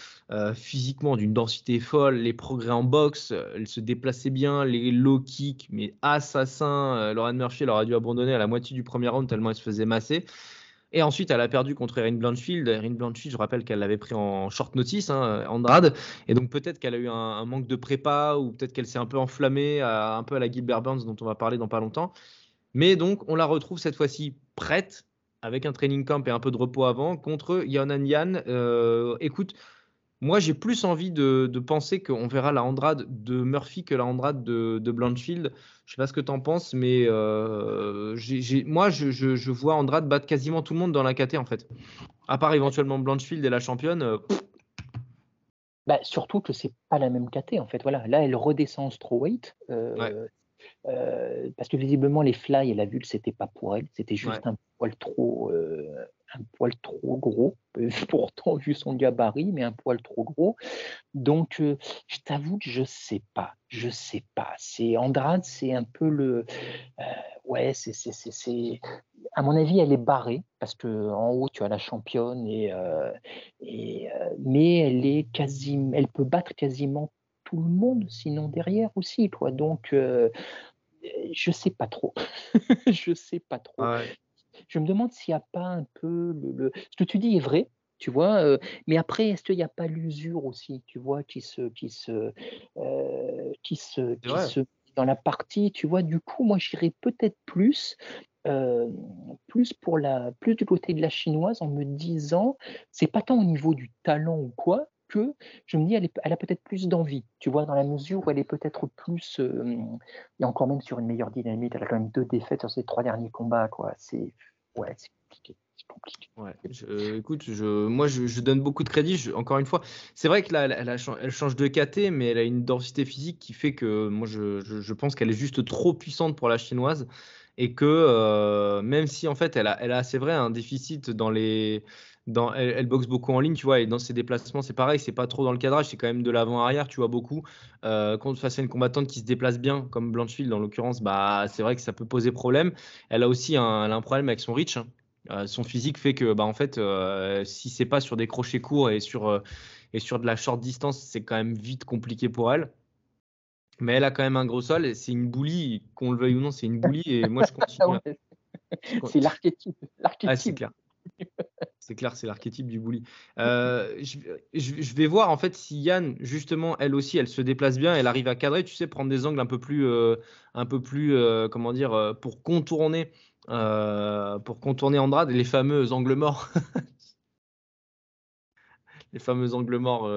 B: physiquement d'une densité folle, les progrès en boxe, elle se déplaçait bien, les low kicks, mais assassin. Lauren Murphy, elle aurait dû abandonner à la moitié du premier round tellement elle se faisait masser. Et ensuite, elle a perdu contre Erin Blanchfield. Erin Blanchfield, je rappelle qu'elle l'avait pris en short notice, hein, Andrade. Et donc peut-être qu'elle a eu un, manque de prépa ou peut-être qu'elle s'est un peu enflammée, un peu à la Gilbert Burns dont on va parler dans pas longtemps. Mais donc, on la retrouve cette fois-ci prête, avec un training camp et un peu de repos avant, contre Yonan Yan. Euh, écoute, moi j'ai plus envie de, penser qu'on verra la Andrade de Murphy que la Andrade de, de Blanchfield. Je sais pas ce que tu en penses, mais euh, moi je, vois Andrade battre quasiment tout le monde dans la KT en fait. À part éventuellement Blanchfield et la championne. Euh,
C: bah, surtout que c'est pas la même KT en fait. Voilà, là elle redescend en strawweight. Euh, parce que visiblement les fly, elle a vu que c'était pas pour elle, c'était juste un poil trop, euh, un poil trop gros. *laughs* Pourtant vu son gabarit, mais un poil trop gros. Donc je t'avoue que je sais pas, je sais pas. C'est Andrade, c'est un peu le, euh, ouais, c'est, c'est, à mon avis, elle est barrée parce que en haut tu as la championne et, et mais elle est quasi, elle peut battre quasiment tout le monde, sinon derrière aussi, quoi. Donc, je sais pas trop. *laughs* je sais pas trop. Je me demande s'il n'y a pas un peu le, Ce que tu dis est vrai, tu vois. mais après, est-ce qu'il n'y a pas l'usure aussi, tu vois, qui se, qui se, qui se, qui se dans la partie, tu vois. Du coup, moi, j'irais peut-être plus. plus pour la plus du côté de la chinoise en me disant c'est pas tant au niveau du talent ou quoi que je me dis, elle, a peut-être plus d'envie, tu vois, dans la mesure où elle est peut-être plus. Euh, et encore même sur une meilleure dynamique, elle a quand même deux défaites sur ses trois derniers combats, quoi. C'est. Ouais, c'est compliqué.
B: Ouais, écoute, je, moi je, donne beaucoup de crédit. encore une fois, c'est vrai que là, elle, change de KT, mais elle a une densité physique qui fait que moi je, je pense qu'elle est juste trop puissante pour la chinoise et que euh, même si en fait elle a, elle a c'est vrai un déficit dans les dans, elle, boxe beaucoup en ligne, tu vois, et dans ses déplacements, c'est pareil, c'est pas trop dans le cadrage, c'est quand même de l'avant-arrière, tu vois, beaucoup. Euh, quand face à une combattante qui se déplace bien, comme Blanchfield en l'occurrence, bah, c'est vrai que ça peut poser problème. Elle a aussi un, un problème avec son reach. Hein. Euh, son physique fait que, bah, en fait, euh, si c'est pas sur des crochets courts et sur, et sur de la short distance, c'est quand même vite compliqué pour elle. Mais elle a quand même un gros sol, c'est une boulie, qu'on le veuille ou non, c'est une boulie, et moi je *laughs* continue.
C: c'est l'archétype.
B: Ah, c'est clair. C'est l'archétype du bully. Euh, je, vais voir en fait si Yann, justement, elle aussi, elle se déplace bien, elle arrive à cadrer, tu sais, prendre des angles un peu plus, euh, un peu plus, euh, comment dire, pour contourner, pour contourner Andrade, les fameux angles morts, *laughs* les fameux angles morts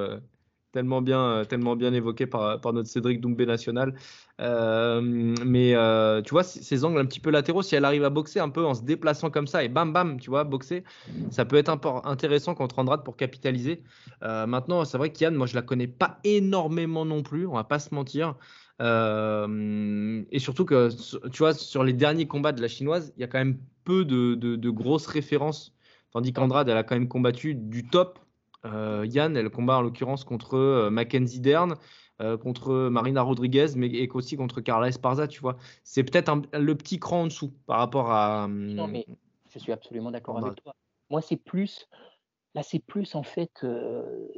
B: tellement bien, euh, tellement bien évoqué par, par notre Cédric Doumbé national. Euh, mais euh, tu vois, ces angles un petit peu latéraux, si elle arrive à boxer un peu en se déplaçant comme ça et bam bam, tu vois, boxer, ça peut être intéressant contre Andrade pour capitaliser. maintenant, c'est vrai qu'Yann, moi je la connais pas énormément non plus, on va pas se mentir. et surtout que, tu vois, sur les derniers combats de la chinoise, il y a quand même peu de, de, grosses références. Tandis qu'Andrade, elle a quand même combattu du top Yann, elle combat en l'occurrence contre euh, Mackenzie Dern, euh, contre Marina Rodriguez, mais et aussi contre Carla Esparza, tu vois. C'est peut-être le petit cran en dessous par rapport à.
C: Non, mais je suis absolument d'accord avec toi. Moi, c'est plus. Là, c'est plus en fait,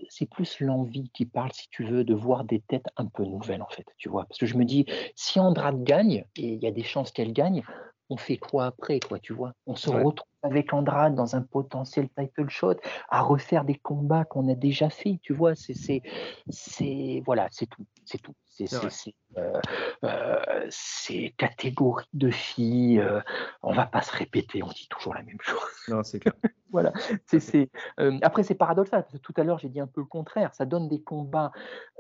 C: c'est plus l'envie qui parle, si tu veux, de voir des têtes un peu nouvelles, en fait, tu vois. Parce que je me dis, si Andrade gagne, et il y a des chances qu'elle gagne, on fait quoi après, quoi, tu vois? On se retrouve avec Andrade dans un potentiel title shot à refaire des combats qu'on a déjà fait, tu vois? C'est, c'est, voilà, c'est tout, c'est tout. C'est, c'est, euh, euh, ces catégories de filles, euh, on va pas se répéter, on dit toujours la même chose.
B: Non, c'est clair. *laughs*
C: voilà. C'est, après, c'est paradoxal, parce que tout à l'heure, j'ai dit un peu le contraire. Ça donne des combats,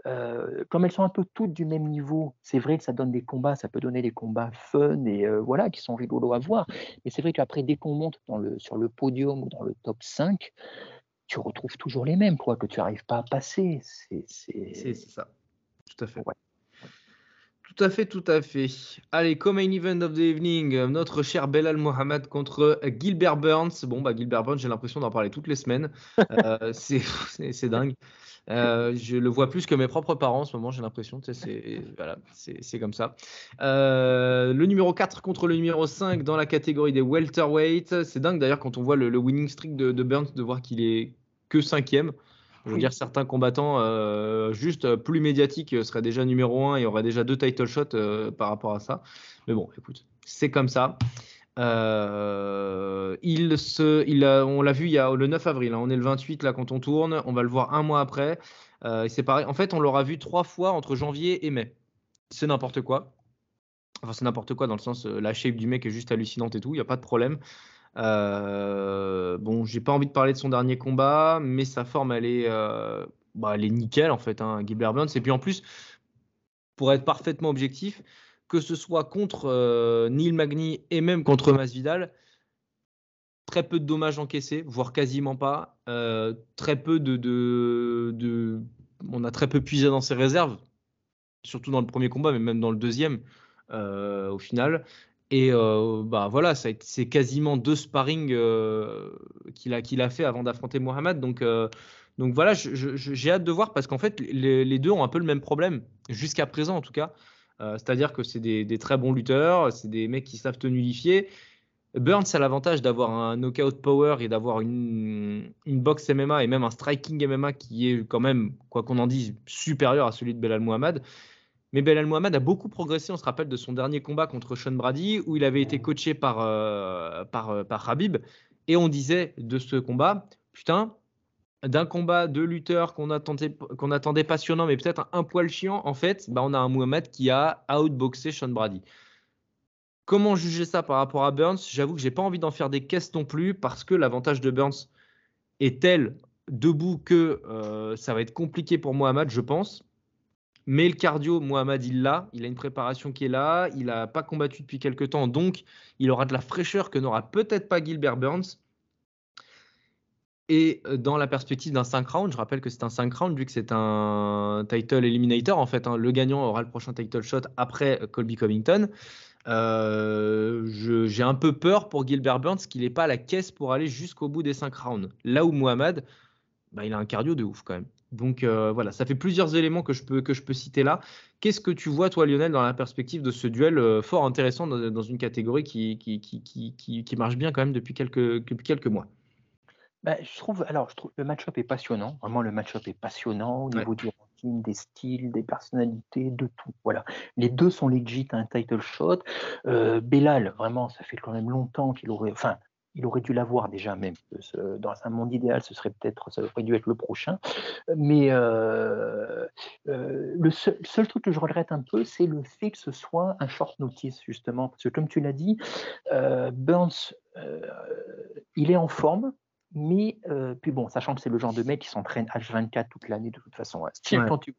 C: comme elles sont un peu toutes du même niveau, c'est vrai que ça donne des combats, ça peut donner des combats fun et voilà, qui sont rigolos à voir. Mais c'est vrai qu'après, dès qu'on monte dans le, sur le podium ou dans le top 5, tu retrouves toujours les mêmes, quoi, que tu n'arrives pas à passer.
B: C'est ça. Tout à fait. Tout à fait, tout à fait. Allez, comme main event of the evening, notre cher Belal Mohamed contre Gilbert Burns. Bon, bah Gilbert Burns, j'ai l'impression d'en parler toutes les semaines. Euh, *laughs* c'est dingue. Euh, je le vois plus que mes propres parents en ce moment, j'ai l'impression. C'est voilà, comme ça. Euh, le numéro 4 contre le numéro 5 dans la catégorie des welterweight. C'est dingue d'ailleurs quand on voit le, winning streak de, de Burns de voir qu'il est que cinquième. Je veux dire, certains combattants euh, juste plus médiatiques seraient déjà numéro 1 et auraient déjà deux title shots euh, par rapport à ça. Mais bon, écoute, c'est comme ça. Euh, il se, il on l'a vu il y a le 9 avril, hein. on est le 28 là quand on tourne, on va le voir un mois après. c'est pareil. En fait, on l'aura vu trois fois entre janvier et mai. C'est n'importe quoi. Enfin, c'est n'importe quoi dans le sens, la shape du mec est juste hallucinante et tout, il n'y a pas de problème. Euh, bon, j'ai pas envie de parler de son dernier combat, mais sa forme, elle est, euh, bah, elle est nickel en fait, hein, Gilbert Burns. Et puis en plus, pour être parfaitement objectif, que ce soit contre euh, Neil Magny et même contre Masvidal, très peu de dommages encaissés, voire quasiment pas. très peu de, on a très peu puisé dans ses réserves, surtout dans le premier combat, mais même dans le deuxième. au final. Et euh, bah voilà, c'est quasiment deux sparring euh, qu'il a, qu'il a fait avant d'affronter Mohamed. Donc, euh, donc voilà, j'ai hâte de voir parce qu'en fait, les, deux ont un peu le même problème, jusqu'à présent en tout cas. C'est-à-dire que c'est des, très bons lutteurs, c'est des mecs qui savent te nullifier. Burns a l'avantage d'avoir un knockout power et d'avoir une, une boxe MMA et même un striking MMA qui est quand même, quoi qu'on en dise, supérieur à celui de Belal Mohamed. Mais Belal Mohamed a beaucoup progressé. On se rappelle de son dernier combat contre Sean Brady, où il avait été coaché par, euh, par, euh, Habib. Et on disait de ce combat, putain, d'un combat de lutteur qu'on attendait, passionnant, mais peut-être un, poil chiant, en fait, bah on a un Mohamed qui a outboxé Sean Brady. Comment juger ça par rapport à Burns? J'avoue que j'ai pas envie d'en faire des caisses non plus, parce que l'avantage de Burns est tel debout que ça va être compliqué pour Mohamed, je pense. Mais le cardio, Mohamed, il l'a. Il a une préparation qui est là. Il n'a pas combattu depuis quelques temps. Donc, il aura de la fraîcheur que n'aura peut-être pas Gilbert Burns. Et euh, dans la perspective d'un 5 rounds, je rappelle que c'est un 5 rounds vu que c'est un title eliminator. En fait, hein. le gagnant aura le prochain title shot après euh, Colby Covington. Euh, j'ai un peu peur pour Gilbert Burns qu'il n'ait pas la caisse pour aller jusqu'au bout des 5 rounds. Là où Mohamed, bah, il a un cardio de ouf quand même. Donc voilà, ça fait plusieurs éléments que je peux, que je peux citer là. Qu'est-ce que tu vois, toi, Lionel, dans la perspective de ce duel fort intéressant dans, une catégorie qui qui, qui, qui, qui, marche bien quand même depuis quelques, depuis quelques mois?
C: Bah, je trouve, alors, je trouve le match-up est passionnant. Vraiment, le match-up est passionnant au niveau du ranking, des styles, des personnalités, de tout. Voilà. Les deux sont legit un title shot. Euh, Belal, vraiment, ça fait quand même longtemps qu'il aurait. Enfin, il aurait dû l'avoir déjà, même. Dans un monde idéal, ce serait peut-être, ça aurait dû être le prochain. Mais euh, euh, le seul, seul, truc que je regrette un peu, c'est le fait que ce soit un short notice, justement. Parce que, comme tu l'as dit, Burns, il est en forme, mais euh, puis bon, sachant que c'est le genre de mec qui s'entraîne H24 toute l'année de toute façon, quand tu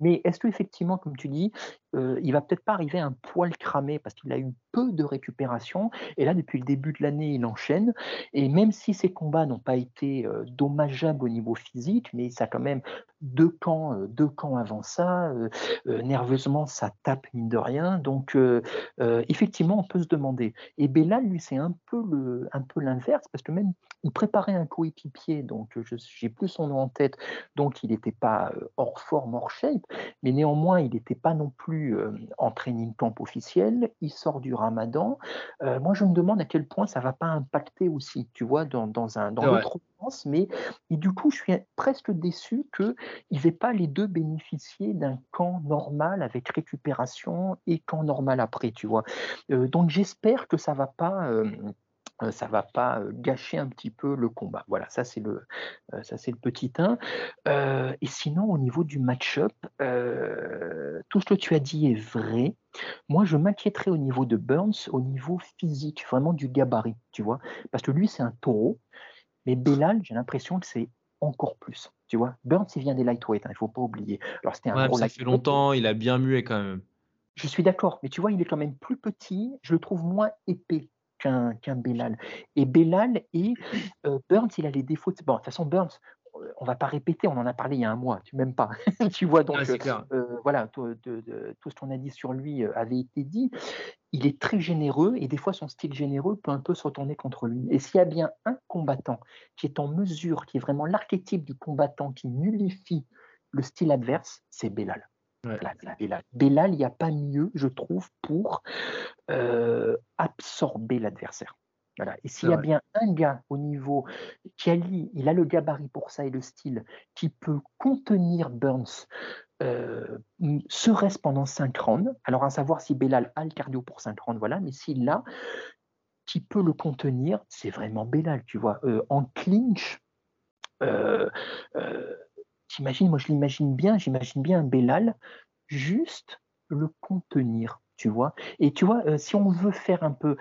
C: Mais est-ce qu'effectivement, comme tu dis, euh, il va peut-être pas arriver un poil cramé parce qu'il a eu peu de récupération. Et là depuis le début de l'année il enchaîne. Et même si ses combats n'ont pas été euh, dommageables au niveau physique, mais ça a quand même deux camps, deux camps avant ça, nerveusement ça tape mine de rien, donc effectivement on peut se demander. Et Bella lui c'est un peu le, un peu l'inverse parce que même il préparait un coéquipier, donc je j'ai plus son nom en tête, donc il n'était pas hors forme, hors shape, mais néanmoins il n'était pas non plus en training camp officiel. Il sort du Ramadan. moi je me demande à quel point ça va pas impacter aussi, tu vois, dans, dans un dans l'autre sens, mais et du coup je suis presque déçu qu'ils n'aient pas les deux bénéficié d'un camp normal avec récupération et camp normal après, tu vois. donc j'espère que ça va pas euh, ça va pas euh, gâcher un petit peu le combat. Voilà, ça c'est le, euh, ça c'est le petit 1. et sinon, au niveau du match-up, tout ce que tu as dit est vrai. Moi, je m'inquiéterais au niveau de Burns, au niveau physique, vraiment du gabarit, tu vois, parce que lui c'est un taureau, mais Bellal, j'ai l'impression que c'est encore plus. Tu vois, Burns, il vient des lightweight, hein, il ne faut pas oublier.
B: Alors, c'était un ça fait longtemps, il a bien mué quand même.
C: Je suis d'accord, mais tu vois, il est quand même plus petit, je le trouve moins épais qu'un Bellal. Et Bellal et *clears throat* euh, Burns, il a les défauts. De... Bon, de toute façon, Burns, on va pas répéter, on en a parlé il y a un mois, tu m'aimes pas. *laughs* tu vois, donc euh, voilà, tout, ce qu'on a dit sur lui euh, avait été dit. Il est très généreux et des fois son style généreux peut un peu se retourner contre lui. Et s'il y a bien un combattant qui est en mesure, qui est vraiment l'archétype du combattant qui nullifie le style adverse, c'est Bellal. Bellal, il n'y a pas mieux, je trouve, pour euh, absorber l'adversaire. Voilà. Et s'il y a bien un gars au niveau qui a il a le gabarit pour ça et le style, qui peut contenir Burns, euh, serait-ce pendant 5 rounds, alors à savoir si Bellal a le cardio pour 5 rounds, voilà, mais s'il l'a, qui peut le contenir, c'est vraiment Bellal, tu vois. Euh, en clinch, euh, J'imagine, moi je l'imagine bien, j'imagine bien un Bellal juste le contenir, tu vois. Et tu vois, euh, si on veut faire un peu,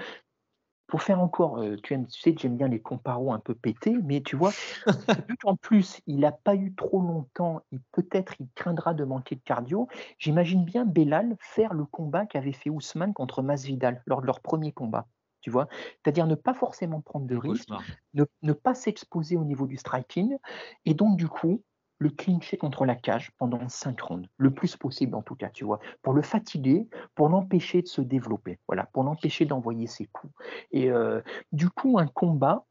C: pour faire encore, euh, tu, sais que j'aime bien les comparos un peu pétés, mais tu vois, *laughs* vu qu'en plus il n'a pas eu trop longtemps, peut-être il craindra de manquer de cardio, j'imagine bien Bellal faire le combat qu'avait fait Ousmane contre Masvidal lors de leur premier combat tu vois. C'est-à-dire ne pas forcément prendre de risques, ne, ne, pas s'exposer au niveau du striking, et donc du coup, le clincher contre la cage pendant 5 rounds, le plus possible en tout cas, tu vois, pour le fatiguer, pour l'empêcher de se développer, voilà, pour l'empêcher d'envoyer ses coups. Et euh, du coup, un combat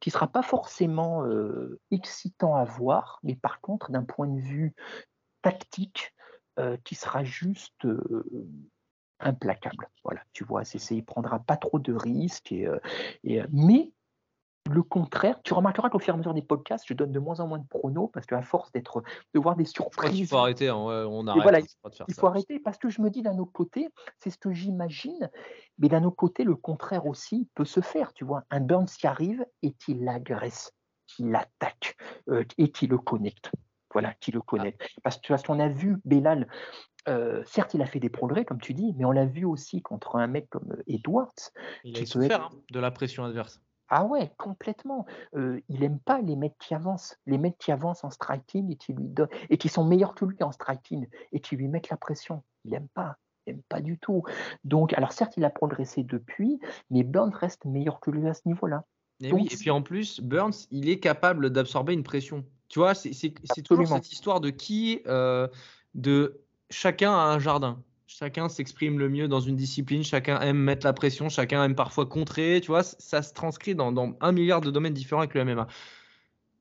C: qui sera pas forcément euh, excitant à voir, mais par contre, d'un point de vue tactique, euh, qui sera juste implacable. Voilà, tu vois, il prendra pas trop de risques, et, et mais le contraire, tu remarqueras qu'au fur et à mesure des podcasts, je donne de moins en moins de pronos parce qu'à force d'être, de voir des surprises.
B: Il faut arrêter, hein, on arrête.
C: il faut arrêter parce que je me dis d'un autre côté, c'est ce que j'imagine, mais d'un autre côté, le contraire aussi peut se faire. Tu vois, un Burns qui arrive et qui l'agresse, qui l'attaque euh, et qui le connecte. Voilà, qui le connecte. Parce, parce qu'on a vu Bellal euh, certes, il a fait des progrès, comme tu dis, mais on l'a vu aussi contre un mec comme Edwards.
B: Il a souffert hein, de la pression adverse.
C: Ah ouais, complètement. il aime pas les mecs qui avancent, les mecs qui avancent en striking et qui lui donnent et qui sont meilleurs que lui en striking et qui lui mettent la pression. Il aime pas, il aime pas du tout. Donc, alors certes, il a progressé depuis, mais Burns reste meilleur que lui à ce niveau-là.
B: Et, oui, et puis en plus, Burns, il est capable d'absorber une pression. Tu vois, c'est toujours cette histoire de qui, de chacun a un jardin chacun s'exprime le mieux dans une discipline, chacun aime mettre la pression, chacun aime parfois contrer, tu vois, ça se transcrit dans, un milliard de domaines différents avec le MMA.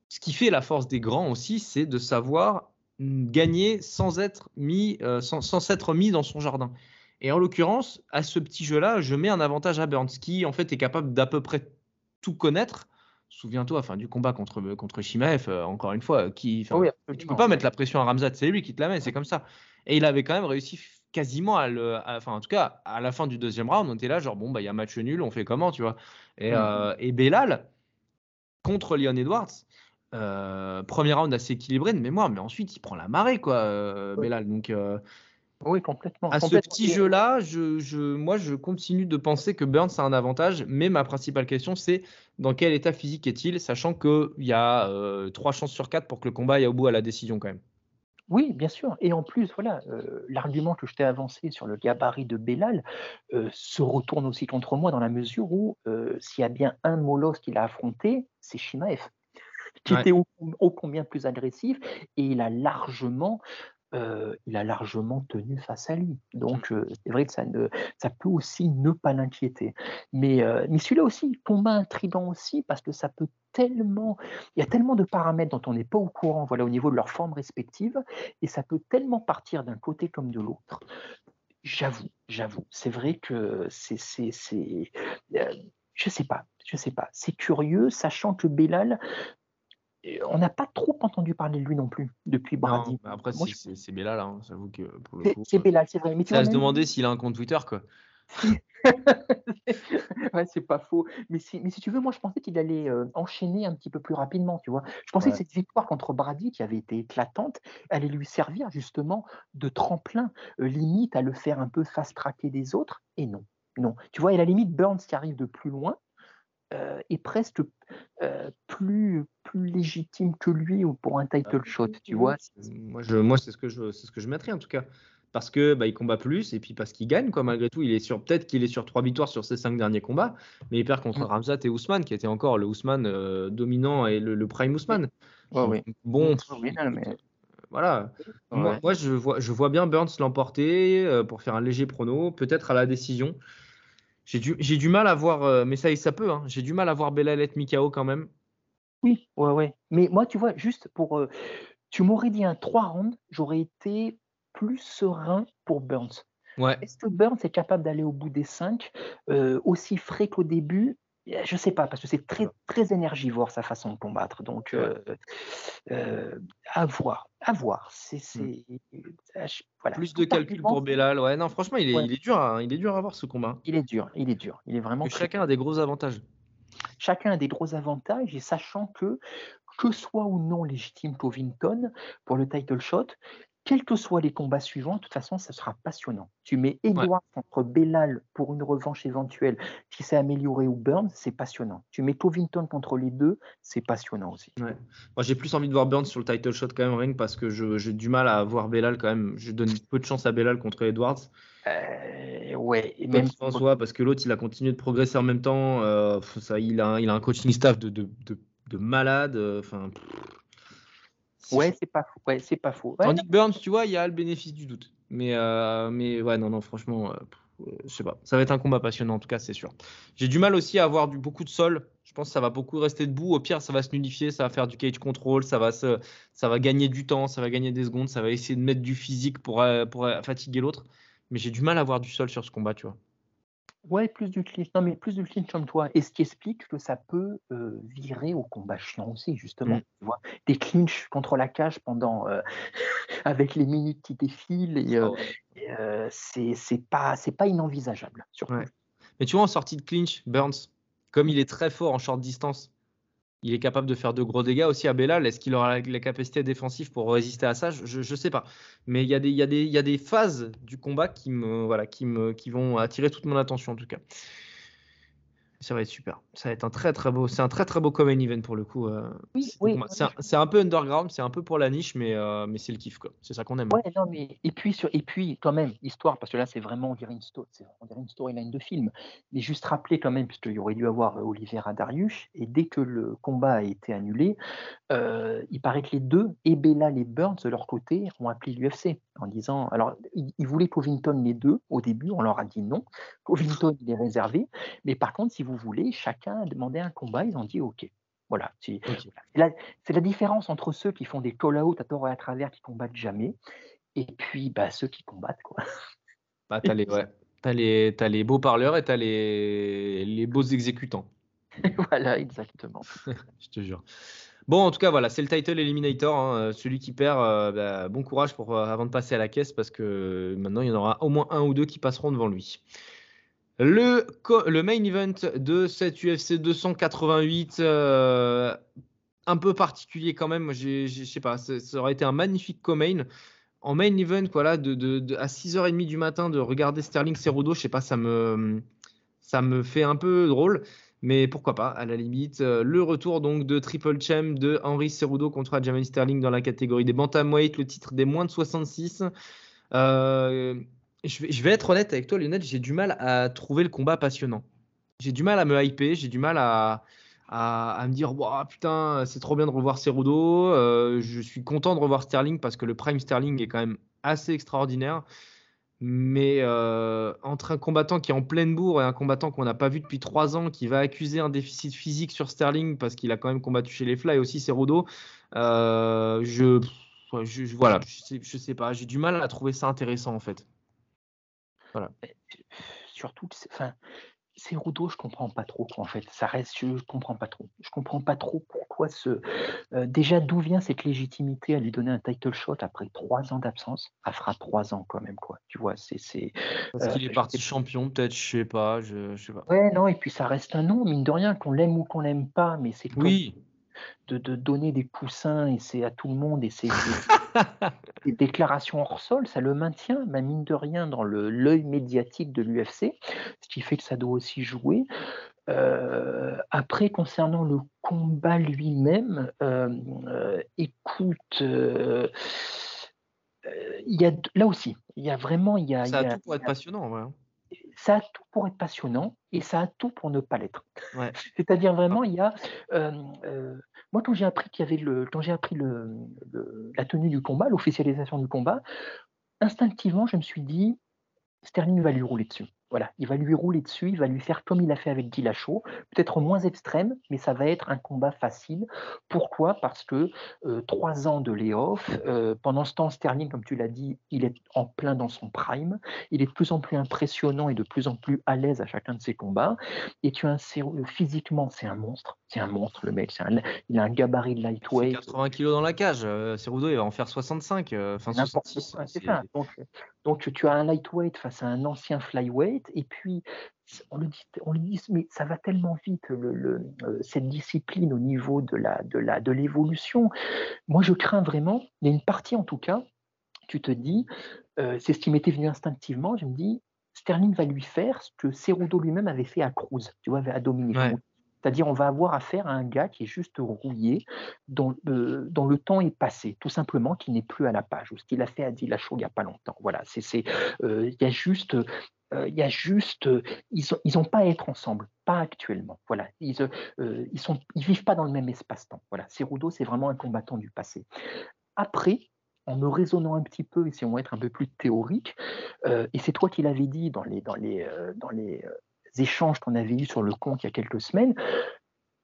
B: Ce qui fait la force des grands aussi, c'est de savoir gagner sans être mis, euh, sans, s'être mis dans son jardin. Et en l'occurrence, à ce petit jeu-là, je mets un avantage à Burns, qui en fait est capable d'à peu près tout connaître. Souviens-toi, enfin, du combat contre contre Shimaev, euh, encore une fois, qui, ne tu peux pas mettre la pression à Ramzat, c'est lui qui te la met, c'est comme ça. Et il avait quand même réussi quasiment à le, enfin en tout cas à la fin du deuxième round, on était là genre bon bah il y a match nul, on fait comment tu vois? Et, mmh. euh, et Belal contre Leon Edwards, euh, premier round assez équilibré de mémoire, mais ensuite il prend la marée quoi euh, Belal donc
C: oui complètement.
B: À ce petit jeu là, je, je, moi je continue de penser que Burns a un avantage, mais ma principale question c'est dans quel état physique est-il, sachant qu'il y a trois chances sur quatre pour que le combat aille au bout à la décision quand même?
C: Oui, bien sûr. Et en plus, voilà, l'argument que je t'ai avancé sur le gabarit de Bellal se retourne aussi contre moi dans la mesure où s'il y a bien un molosse qu'il a affronté, c'est Shimaev, qui était ô, combien plus agressif et il a largement euh, il a largement tenu face à lui. Donc, euh, c'est vrai que ça, ne, ça peut aussi ne pas l'inquiéter. Mais, euh, mais celui-là aussi, combat intrigant aussi, parce que ça peut tellement. Il y a tellement de paramètres dont on n'est pas au courant voilà, au niveau de leur forme respective, et ça peut tellement partir d'un côté comme de l'autre. J'avoue, j'avoue. C'est vrai que c'est. c'est, c'est je sais pas, je sais pas. C'est curieux, sachant que Bellal, on n'a pas trop entendu parler de lui non plus depuis Brady.
B: après, c'est Bellal, hein, j'avoue que
C: pour le coup. C'est Bellal, c'est vrai.
B: Mais tu à se demander s'il a un compte Twitter, quoi. *laughs*
C: ouais, c'est pas faux. Mais si, mais si tu veux, moi, je pensais qu'il allait euh, enchaîner un petit peu plus rapidement, tu vois. Je pensais que cette victoire contre Brady, qui avait été éclatante, allait lui servir justement de tremplin, euh, limite à le faire un peu fast-tracker des autres. Et non, non. Tu vois, et la limite, Burns qui arrive de plus loin, euh, est presque euh, plus, plus légitime que lui ou pour un title ah, shot, tu vois.
B: Moi, je, moi c'est ce que je, c'est ce que je mettrais en tout cas, parce que bah, il combat plus et puis parce qu'il gagne quoi. Malgré tout, il est sur peut-être qu'il est sur trois victoires sur ses cinq derniers combats, mais il perd contre mm. Ramzat et Ousmane, qui était encore le Ousmane euh, dominant et le, prime Ousmane. Bon, voilà. Moi, je vois, je vois bien Burns l'emporter pour faire un léger prono, peut-être à la décision. J'ai du, du, mal à voir, euh, mais ça, ça peut, hein, j'ai du mal à voir Belalette Mikao quand même.
C: Oui, ouais, ouais. Mais moi, tu vois, juste pour. Euh, tu m'aurais dit un 3 rounds, j'aurais été plus serein pour Burns.
B: Ouais.
C: Est-ce que Burns est capable d'aller au bout des 5 euh, aussi frais qu'au début je sais pas, parce que c'est très, très énergivore sa façon de combattre. Donc, euh, euh, à voir. À voir. C'est,
B: mmh. voilà. Plus de calcul pour Bellal. Ouais, non, franchement, il est, il est dur, à, il est dur à voir ce combat.
C: Il est dur, il est dur. Il est vraiment.
B: chacun a des gros avantages.
C: Chacun a des gros avantages et sachant que que soit ou non légitime Covington pour le title shot, quels que soient les combats suivants, de toute façon, ça sera passionnant. Tu mets Edouard contre Bellal pour une revanche éventuelle qui s'est amélioré ou Burns, c'est passionnant. Tu mets Covington contre les deux, c'est passionnant aussi.
B: Moi, j'ai plus envie de voir Burns sur le title shot quand même, ring, parce que j'ai du mal à voir Bellal quand même. Je donne peu de chance à Bellal contre Edwards.
C: Euh, ouais,
B: et même François, parce que l'autre, il a continué de progresser en même temps. Euh, ça, il, a, il a un coaching staff de, de, de, malade. Euh, enfin.
C: Ouais, c'est pas faux. Ouais, c'est pas faux.
B: Tandis que Burns, tu vois, il y a le bénéfice du doute. Mais, euh, mais ouais, non, non, franchement, euh, euh, je sais pas. Ça va être un combat passionnant, en tout cas, c'est sûr. J'ai du mal aussi à avoir du, beaucoup de sol. Je pense que ça va beaucoup rester debout. Au pire, ça va se nulifier, ça va faire du cage control, ça va, se, ça va gagner du temps, ça va gagner des secondes, ça va essayer de mettre du physique pour, pour fatiguer l'autre. Mais j'ai du mal à avoir du sol sur ce combat, tu vois.
C: Ouais, plus du clinch. Non, mais plus du clinch comme toi. Et ce qui explique que ça peut euh, virer au combat chiant aussi, justement. Mmh. Tu vois Des clinches contre la cage pendant. Euh, *laughs* avec les minutes qui défilent. Et, euh, c'est pas, pas inenvisageable. Surtout.
B: Mais tu vois, en sortie de clinch, Burns, comme il est très fort en short distance, il est capable de faire de gros dégâts aussi à Bellal. Est-ce qu'il aura la, capacité défensive pour résister à ça? Je ne sais pas. Mais il y, a des, phases du combat qui vont attirer toute mon attention en tout cas. Ça va être super. Ça va être un très très beau, c'est un très très beau common event pour le coup. Euh,
C: oui, oui.
B: C'est un, peu underground, c'est un peu pour la niche, mais, euh, mais c'est le kiff quoi. C'est ça qu'on aime.
C: Ouais, non, mais et puis sur, et puis quand même histoire parce que là c'est vraiment on dirait une story, on dirait une storyline de film. Mais juste rappeler quand même puisqu'il y aurait dû avoir euh, Olivier Darius et dès que le combat a été annulé, il paraît que les deux, et Bella et Burns de leur côté, ont appelé l'UFC en disant alors ils, voulaient Covington les deux au début, on leur a dit non. Covington il est réservé, mais par contre si vous voulez chaque a demandé un combat, ils ont dit OK. Voilà. C'est la, différence entre ceux qui font des call-out à tort et à travers, qui combattent jamais, et puis bah, ceux qui combattent. Quoi. *laughs*
B: Bah, tu as, les, as les beaux parleurs et tu as les, les beaux exécutants. *laughs*
C: voilà, exactement. *laughs*
B: Je te jure. Bon, en tout cas, voilà, c'est le title Eliminator. Hein. Celui qui perd, euh, bah, bon courage pour, euh, avant de passer à la caisse parce que maintenant, il y en aura au moins un ou deux qui passeront devant lui. Le, main event de cette UFC 288, euh, un peu particulier quand même. Je sais pas, ça, aurait été un magnifique co-main. En main event, voilà, à 6h30 du matin, de regarder Sterling Cerudo, je sais pas, ça me, ça me fait un peu drôle. Mais pourquoi pas, à la limite. Euh, le retour donc de Triple Champ de Henry Cerudo contre Jamel Sterling dans la catégorie des bantamweight, le titre des moins de 66. Euh, je vais, être honnête avec toi, Lionel, j'ai du mal à trouver le combat passionnant. J'ai du mal à me hyper, j'ai du mal à, me dire putain, c'est trop bien de revoir Cerudo. Euh, je suis content de revoir Sterling parce que le Prime Sterling est quand même assez extraordinaire. Mais euh, entre un combattant qui est en pleine bourre et un combattant qu'on n'a pas vu depuis trois ans, qui va accuser un déficit physique sur Sterling parce qu'il a quand même combattu chez les Fly aussi Cerudo, euh, je, je, voilà, je sais pas, j'ai du mal à trouver ça intéressant en fait.
C: Voilà. Surtout, enfin, c'est Rudo, je comprends pas trop en fait. Ça reste, je, comprends pas trop. Je comprends pas trop pourquoi ce. Euh, déjà, d'où vient cette légitimité à lui donner un title shot après trois ans d'absence? Elle fera trois ans quand même, quoi. Tu vois, c'est.
B: Parce qu'il euh, est parti champion, peut-être, je sais pas, je, je sais pas.
C: Ouais, non, et puis ça reste un nom, mine de rien, qu'on l'aime ou qu'on l'aime pas, mais c'est.
B: Oui
C: de, donner des poussins et c'est à tout le monde et c'est des, *laughs* déclarations hors sol, ça le maintient, ma mine de rien, dans l'œil médiatique de l'UFC, ce qui fait que ça doit aussi jouer. Euh, après, concernant le combat lui-même, euh, euh, écoute, il y a là aussi, il y a vraiment, il y a,
B: ça a, tout pour être passionnant, ouais.
C: Ça a tout pour être passionnant et ça a tout pour ne pas l'être. *laughs* C'est-à-dire vraiment, il y a. Euh, euh, moi, quand j'ai appris qu'il y avait le, quand j'ai appris le, la tenue du combat, l'officialisation du combat, instinctivement, je me suis dit, Sterling va lui rouler dessus. Voilà, il va lui rouler dessus, il va lui faire comme il a fait avec Dillashaw, peut-être moins extrême, mais ça va être un combat facile. Pourquoi? Parce que euh, trois ans de layoff, euh, pendant ce temps, Sterling, comme tu l'as dit, il est en plein dans son prime, il est de plus en plus impressionnant et de plus en plus à l'aise à chacun de ses combats. Et tu as un physiquement, c'est un monstre, c'est un monstre le mec, il a un gabarit de lightweight.
B: 80 kg dans la cage, euh, Cerudo il va en faire 65, enfin 66.
C: C'est ça. Donc, donc tu as un lightweight face à un ancien flyweight et puis, on le dit, on le dit mais ça va tellement vite, le, euh, cette discipline au niveau de, la, de, la, de l'évolution. Moi, je crains vraiment, il y a une partie en tout cas, tu te dis, euh, c'est ce qui m'était venu instinctivement, je me dis, Sterling va lui faire ce que Cerudo lui-même avait fait à Cruz, tu vois, à Dominique. C'est-à-dire, on va avoir affaire à un gars qui est juste rouillé, dont, euh, le temps est passé, tout simplement, qui n'est plus à la page, ou ce qu'il a fait à Dillashaw il n'y a pas longtemps. Voilà, c'est, il y a juste euh, il y a juste, euh, ils n'ont pas à être ensemble, pas actuellement. Voilà, ils ne euh, ils vivent pas dans le même espace-temps. Voilà, Cerudo, c'est vraiment un combattant du passé. Après, en me raisonnant un petit peu, et si on va être un peu plus théorique, et c'est toi qui l'avais dit dans les, dans les, dans les échanges qu'on avait eus sur le compte il y a quelques semaines,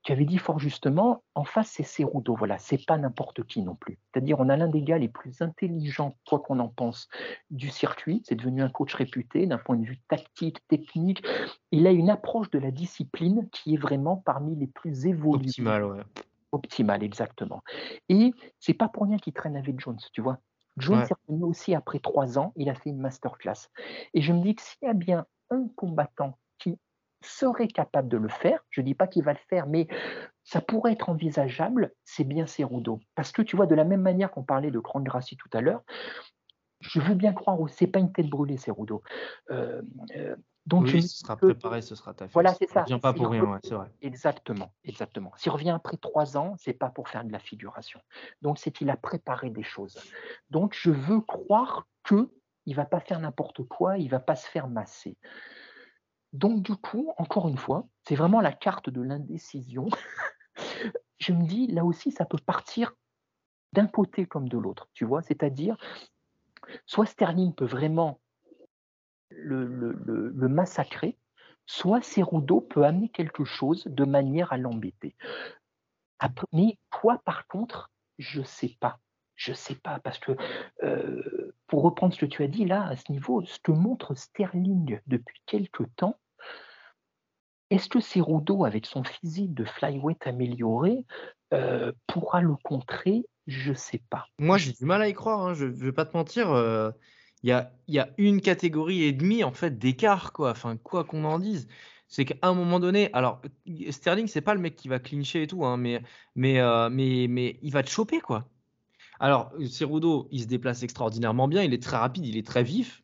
C: tu avais dit fort justement, en face, c'est Cerudo, voilà, c'est pas n'importe qui non plus. C'est-à-dire, on a l'un des gars les plus intelligents, quoi qu'on en pense, du circuit. C'est devenu un coach réputé d'un point de vue tactique, technique. Il a une approche de la discipline qui est vraiment parmi les plus évoluées.
B: Optimal, ouais.
C: Optimal, exactement. Et c'est pas pour rien qu'il traîne avec Jones, tu vois. Jones est revenu aussi après trois ans, il a fait une masterclass. Et je me dis que s'il y a bien un combattant serait capable de le faire. Je ne dis pas qu'il va le faire, mais ça pourrait être envisageable, c'est bien Cerudo. Parce que tu vois, de la même manière qu'on parlait de Grande Gracie tout à l'heure, je veux bien croire, c'est pas une tête brûlée, Cerudo. Euh, euh,
B: Donc, oui, ce sera préparé, ce sera taffé.
C: Voilà, c'est ça.
B: vient pas pour rien, c'est vrai.
C: Exactement, exactement. S'il revient après trois ans, c'est pas pour faire de la figuration. Donc, c'est qu'il a préparé des choses. Donc, je veux croire que il va pas faire n'importe quoi, il va pas se faire masser. Donc, du coup, encore une fois, c'est vraiment la carte de l'indécision. *laughs* je me dis, là aussi, ça peut partir d'un côté comme de l'autre, tu vois, c'est-à-dire, soit Sterling peut vraiment le, massacrer, soit Cerudo peut amener quelque chose de manière à l'embêter. Mais toi, par contre, je ne sais pas. Je sais pas, parce que euh, pour reprendre ce que tu as dit là, à ce niveau, ce que montre Sterling depuis quelque temps, est-ce que Cerudo, avec son physique de flyweight amélioré, euh, pourra le contrer? Je sais pas.
B: Moi, j'ai du mal à y croire, hein. je ne vais pas te mentir. Euh, il y, a, une catégorie et demie en fait d'écart, quoi. Enfin, quoi qu'on en dise. C'est qu'à un moment donné, alors Sterling, c'est pas le mec qui va clincher et tout, hein, euh, mais, mais il va te choper, quoi. Alors, Cerudo, il se déplace extraordinairement bien, il est très rapide, il est très vif.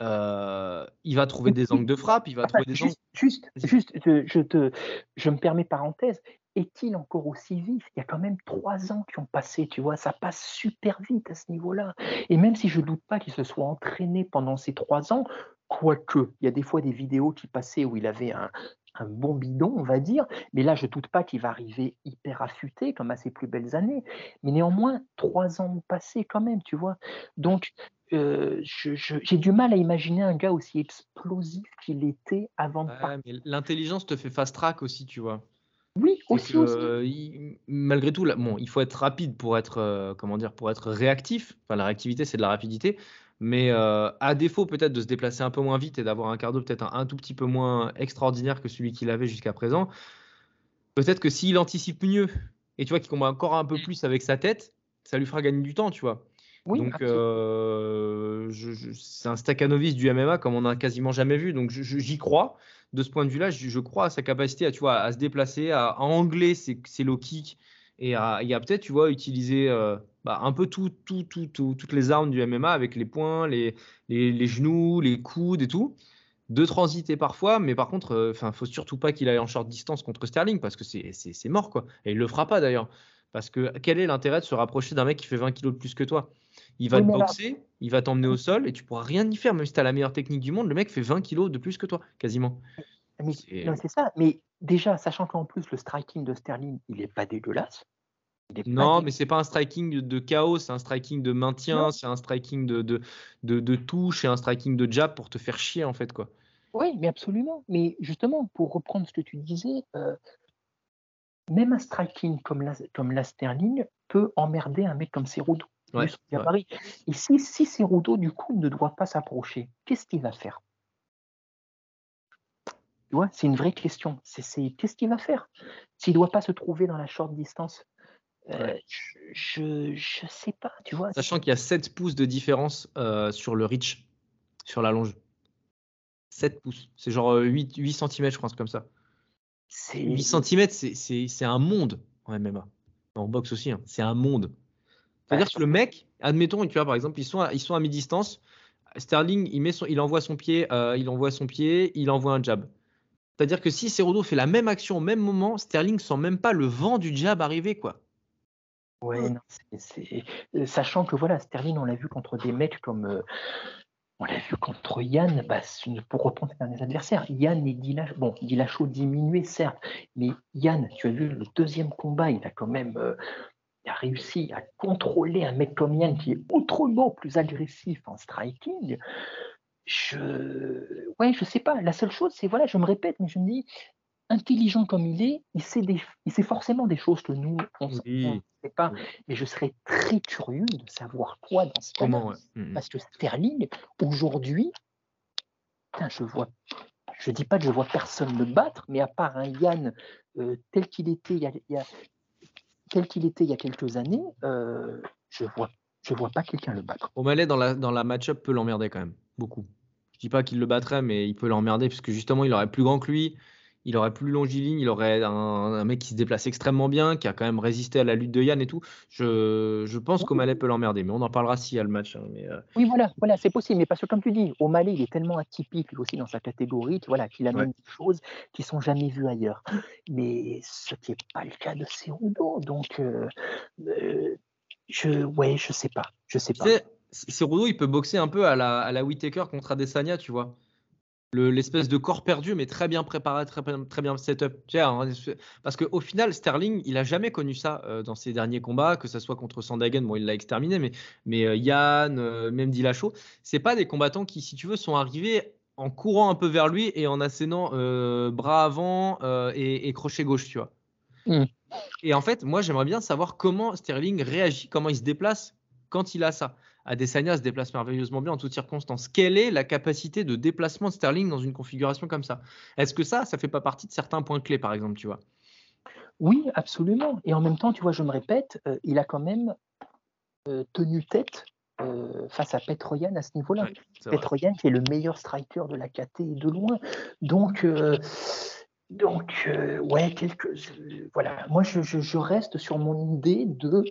B: Euh, il va trouver des angles de frappe, il va trouver des
C: juste, Juste, juste je, te, je me permets parenthèse, est-il encore aussi vif? Il y a quand même trois ans qui ont passé, tu vois, ça passe super vite à ce niveau-là. Et même si je ne doute pas qu'il se soit entraîné pendant ces trois ans, quoique, il y a des fois des vidéos qui passaient où il avait un, bon bidon, on va dire, mais là, je ne doute pas qu'il va arriver hyper affûté, comme à ses plus belles années. Mais néanmoins, trois ans ont passé quand même, tu vois. Donc, euh, j'ai du mal à imaginer un gars aussi explosif qu'il était avant de
B: L'intelligence te fait fast track aussi, tu vois.
C: Oui, aussi,
B: malgré tout, bon, il faut être rapide pour être, euh, comment dire, pour être réactif. Enfin, la réactivité, c'est de la rapidité. Mais euh, à défaut peut-être de se déplacer un peu moins vite et d'avoir un cardio peut-être un, tout petit peu moins extraordinaire que celui qu'il avait jusqu'à présent, peut-être que s'il anticipe mieux et tu vois qu'il combat encore un peu plus avec sa tête, ça lui fera gagner du temps, tu vois. donc euh, c'est un staccanovis du MMA comme on n'a quasiment jamais vu. Donc j'y crois de ce point de vue-là, je, crois à sa capacité à, tu vois, à se déplacer, à, angler ses, low kicks et à, peut-être, tu vois, utiliser euh, bah, un peu tout, tout, tout, toutes les armes du MMA avec les poings, les, les, genoux, les coudes et tout. De transiter parfois, mais par contre, euh, enfin, ne faut surtout pas qu'il aille en short distance contre Sterling parce que c'est mort, quoi. Et il le fera pas d'ailleurs. Parce que quel est l'intérêt de se rapprocher d'un mec qui fait 20 kilos de plus que toi? Il va te boxer, il va t'emmener au sol et tu pourras rien y faire, même si tu as la meilleure technique du monde. Le mec fait 20 kilos de plus que toi, quasiment.
C: c'est ça. Mais déjà, sachant qu'en plus, le striking de Sterling, il n'est pas dégueulasse.
B: Non, mais c'est pas un striking de chaos, c'est un striking de maintien, c'est un striking de, de, de, touche et un striking de jab pour te faire chier, en fait. quoi.
C: Oui, mais absolument. Mais justement, pour reprendre ce que tu disais, euh, même un striking comme la, comme la Sterling peut emmerder un mec comme Cerudo. Ouais, Et si, si Cerudo, du coup, ne doit pas s'approcher, qu'est-ce qu'il va faire? Tu vois, c'est une vraie question. C'est, qu'est-ce qu'il va faire? S'il ne doit pas se trouver dans la short distance euh, Je sais pas, tu vois.
B: Sachant qu'il y a 7 pouces de différence euh, sur le reach, sur la longe. 7 pouces. C'est genre 8, 8 cm, je pense, comme ça. 8 cm, c'est un monde en MMA. En boxe aussi, hein. c'est un monde. C'est-à-dire que le mec, admettons, tu vois, par exemple, ils sont à, ils sont à mi-distance. Sterling, il, met son, il envoie son pied, euh, il envoie son pied, il envoie un jab. C'est-à-dire que si Cerudo fait la même action au même moment, Sterling sent même pas le vent du jab arriver, quoi.
C: Ouais, non, c'est, sachant que voilà, Sterling, on l'a vu contre des mecs comme, euh, on l'a vu contre Yann, bah, pour reprendre ses derniers adversaires, Yann et Dillashaw, bon, Dillashaw diminué certes, mais Yann, tu as vu le deuxième combat, il a quand même euh, il a réussi à contrôler un mec comme Yann qui est autrement plus agressif en striking. Je, ouais, je sais pas. La seule chose, c'est voilà, je me répète, mais je me dis, intelligent comme il est, il sait, des, il sait forcément des choses que nous, on ne sait pas. Mais je serais très curieux de savoir quoi dans ce cas mmh, mmh. Parce que Sterling, aujourd'hui, je vois, je dis pas que je vois personne le battre, mais à part un Yann euh, tel qu'il était il y a, tel qu'il était il y a quelques années, euh, je vois je vois pas quelqu'un le battre.
B: O'Malley dans la, dans la match-up peut l'emmerder quand même, beaucoup. Je dis pas qu'il le battrait, mais il peut l'emmerder puisque justement il aurait plus grand que lui, il aurait plus longiligne, il aurait un, mec qui se déplace extrêmement bien, qui a quand même résisté à la lutte de Yann et tout. Je, je pense qu'O'Malley peut l'emmerder, mais on en parlera s'il y a le match. Hein, mais,
C: euh. Oui, voilà, voilà c'est possible. Mais parce que, comme tu dis, O'Malley, il est tellement atypique lui aussi dans sa catégorie voilà, qu'il amène des choses qui sont jamais vues ailleurs. Mais ce qui n'est pas le cas de Cerudo. Donc, euh, euh, je, ouais, je sais pas. Je sais pas.
B: Cerudo, il peut boxer un peu à la, à la Whitaker contre Adesanya, tu vois l'espèce de corps perdu, mais très bien préparé, très, très bien setup. Parce qu'au final, Sterling, il a jamais connu ça euh, dans ses derniers combats, que ce soit contre Sandhagen, bon, il l'a exterminé, mais, mais euh, Yann, euh, même Dillashaw, c'est pas des combattants qui, si tu veux, sont arrivés en courant un peu vers lui et en assénant bras avant et, crochet gauche, tu vois. Hmm. Et en fait, moi, j'aimerais bien savoir comment Sterling réagit, comment il se déplace quand il a ça. Adesanya se déplace merveilleusement bien en toutes circonstances. Quelle est la capacité de déplacement de Sterling dans une configuration comme ça? Est-ce que ça, ça fait pas partie de certains points clés, par exemple, tu vois?
C: Oui, absolument. Et en même temps, tu vois, je me répète, euh, il a quand même euh, tenu tête euh, face à Petroyan à ce niveau-là. Petroyan qui est le meilleur striker de la KT de loin. Donc, donc ouais, voilà. Moi, je, je, reste sur mon idée de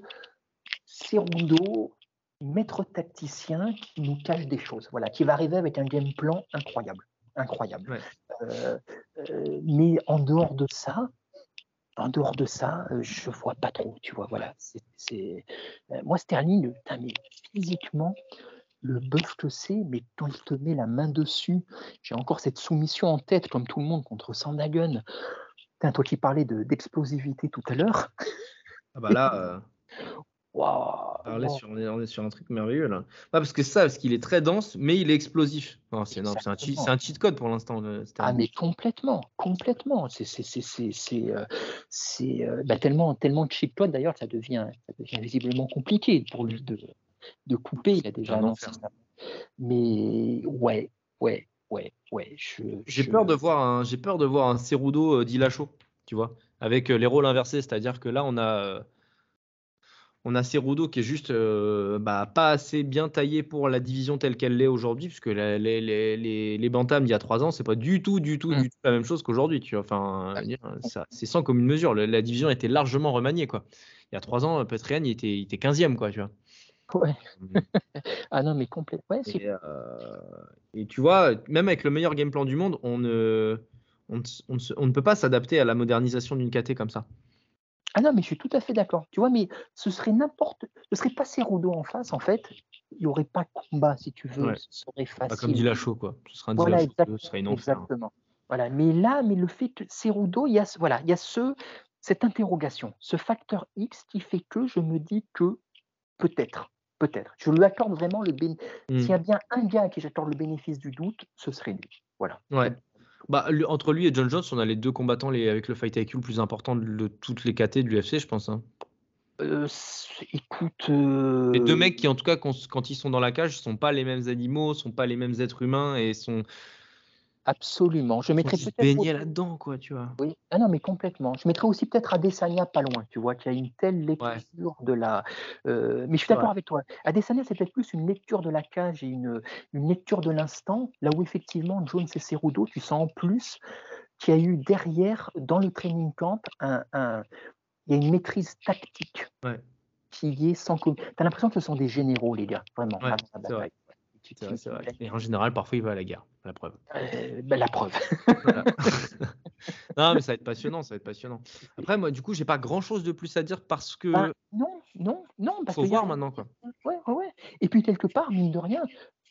C: Cerundo maître tacticien qui nous cache des choses, voilà, qui va arriver avec un game plan incroyable, incroyable. Euh, euh, mais en dehors de ça, en dehors de ça, euh, je vois pas trop, tu vois, voilà. C'est, moi Sterling, mais physiquement, le bœuf que c'est, mais quand il te met la main dessus, j'ai encore cette soumission en tête, comme tout le monde, contre Sandagun. toi qui parlais de, d'explosivité tout à l'heure.
B: Ah bah là. *laughs* on, est, sur un truc merveilleux là. parce que ça, parce qu'il est très dense, mais il est explosif. c'est un, un, cheat code pour l'instant.
C: Ah, mais complètement, complètement. C'est euh, euh, bah, tellement, tellement de cheat code d'ailleurs, ça devient, ça devient visiblement compliqué pour lui de, de couper. Il a déjà annoncé ça. Mais ouais, ouais, ouais, ouais.
B: J'ai peur de voir un, j'ai peur de voir un Cerudo euh, tu vois, avec les rôles inversés, c'est-à-dire que là, on a on a Cerudo qui est juste euh, bah, pas assez bien taillé pour la division telle qu'elle l'est aujourd'hui, puisque les, les, les, les Bantams il y a trois ans, c'est pas du tout, du tout, du mm. tout la même chose qu'aujourd'hui. Enfin, c'est sans commune mesure. La, division était largement remaniée. Quoi. Il y a trois ans, Petrian, il était, il était 15e. Quoi, tu vois.
C: Ouais. Mm. *laughs* ah non, mais complètement.
B: et, euh, et, tu vois, même avec le meilleur game plan du monde, on ne, on, on, on ne peut pas s'adapter à la modernisation d'une KT comme ça.
C: Ah non, mais je suis tout à fait d'accord. Tu vois, mais ce serait n'importe. Ce serait pas Cerudo en face, en fait. Il n'y aurait pas combat, si tu veux. Ce serait facile. Pas
B: comme dit la show, quoi. Ce serait un
C: voilà, ce serait une Exactement. Voilà. Mais là, mais le fait que Cerudo, il y a, voilà, il y a ce, cette interrogation, ce facteur X qui fait que je me dis que peut-être, peut-être. Je lui accorde vraiment le bénéfice. S'il y a bien un gars à qui j'accorde le bénéfice du doute, ce serait lui. Voilà.
B: Ouais. Bah, entre lui et John Jones, on a les deux combattants les, avec le fight IQ le plus important de, toutes les KT de l'UFC, je pense. Hein.
C: Euh, écoute.
B: Les deux euh, mecs qui, en tout cas, quand, ils sont dans la cage, sont pas les mêmes animaux, sont pas les mêmes êtres humains et sont,
C: Absolument. Je mettrais peut-être.
B: baigner là-dedans, quoi, tu vois.
C: Oui. Ah non, mais complètement. Je mettrais aussi peut-être Adesanya pas loin, tu vois, qui a une telle lecture de la. Euh, mais je suis d'accord avec toi. Adesanya, c'est peut-être plus une lecture de la cage et une, une lecture de l'instant, là où effectivement Jones et Cerudo, tu sens en plus qu'il y a eu derrière, dans le training camp, un, un... il y a une maîtrise tactique qui est sans. Tu as l'impression que ce sont des généraux, les gars, vraiment,
B: la bataille. Et en général, parfois, il va à la guerre. La preuve.
C: Euh, ben, la preuve. *laughs* *laughs*
B: non, mais ça va être passionnant, ça va être passionnant. Après, moi, du coup, j'ai pas grand-chose de plus à dire parce que.
C: Ben, non, non, non.
B: Parce faut voir maintenant, quoi.
C: Ouais, ouais. Et puis quelque part, mine de rien,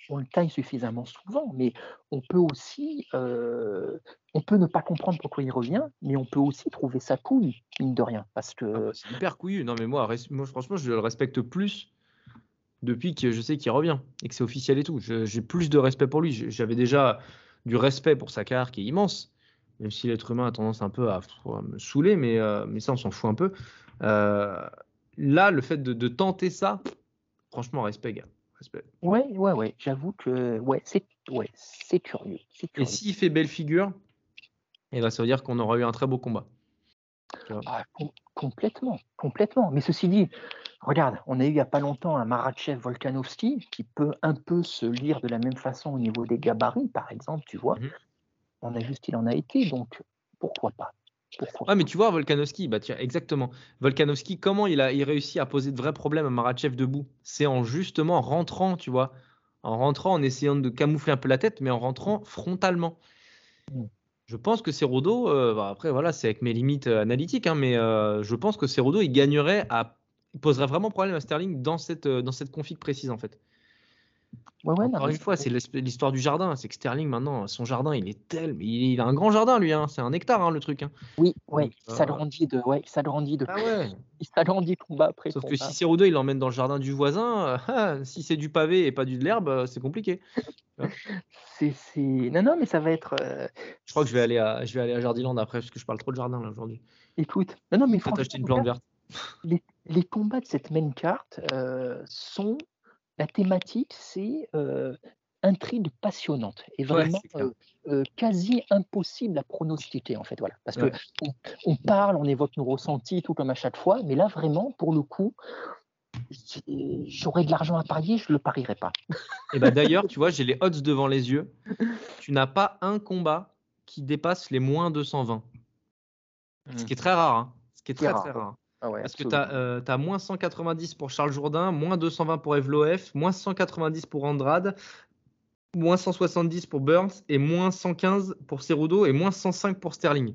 C: on le taille suffisamment souvent, mais on peut aussi, euh, on peut ne pas comprendre pourquoi il revient, mais on peut aussi trouver sa couille, mine de rien, parce que. Ah
B: bah, c'est hyper couillu. Non, mais moi, moi, franchement, je le respecte plus depuis que je sais qu'il revient et que c'est officiel et tout. J'ai plus de respect pour lui. J'avais déjà du respect pour sa carrière qui est immense, même si l'être humain a tendance un peu à, me saouler, mais, euh, mais ça, on s'en fout un peu. Euh, là, le fait de, tenter ça, franchement, respect, gars. Respect.
C: Ouais, ouais, ouais. J'avoue que ouais, c'est ouais, curieux, curieux.
B: Et s'il fait belle figure, eh ben, ça veut dire qu'on aura eu un très beau combat.
C: Ah, complètement, complètement. Mais ceci dit, regarde, on a eu il n'y a pas longtemps un Marachev Volkanovski qui peut un peu se lire de la même façon au niveau des gabarits, par exemple, tu vois. Mmh on a ce qu'il en a été. Donc, pourquoi pas
B: ah, mais tu vois, Volkanovski, bah tiens, exactement. Volkanovski, comment il a il réussit à poser de vrais problèmes à Marachev debout? C'est en justement rentrant, tu vois, en rentrant, en essayant de camoufler un peu la tête, mais en rentrant frontalement. Mmh. Je pense que Cerudo, euh, bah, après voilà, c'est avec mes limites euh, analytiques, hein, mais euh, je pense que Cerudo, il gagnerait à, il poserait vraiment problème à Sterling dans cette, dans cette config précise en fait. Encore une fois, c'est l'histoire du jardin. C'est que Sterling, maintenant, son jardin, il est tel. Il, a un grand jardin, lui. Hein. C'est un hectare, hein, le truc. Hein.
C: Oui, ouais, il s'agrandit de. Ouais, il s'agrandit de. Ah ouais. *laughs* Il s'agrandit combat après.
B: Sauf que si Cerudo, il l'emmène dans le jardin du voisin, ah, si c'est du pavé et pas du de l'herbe, euh, c'est compliqué. *laughs*
C: c'est, Non, non, mais ça va être. Euh,
B: je crois que je vais aller à, je vais aller à Jardiland après, parce que je parle trop de jardin là aujourd'hui.
C: Écoute, non, non, mais il
B: faut acheter une plante verte.
C: Les, les, combats de cette main carte euh, sont la thématique, c'est intrigue passionnante et vraiment quasi impossible à pronostiquer en fait voilà. Parce que on, parle on évoque nos ressentis tout comme à chaque fois mais là vraiment pour le coup j'aurais de l'argent à parier je le parierais pas.
B: Et bah d'ailleurs tu *laughs* vois j'ai les odds devant les yeux. Tu n'as pas un combat qui dépasse les moins 220 ce qui est très rare hein. ce qui est très très rare ah Parce que tu as, euh, moins 190 pour Charles Jourdain, moins 220 pour Evloef, moins 190 pour Andrade, moins 170 pour Burns et moins 115 pour Cerudo et moins 105 pour Sterling.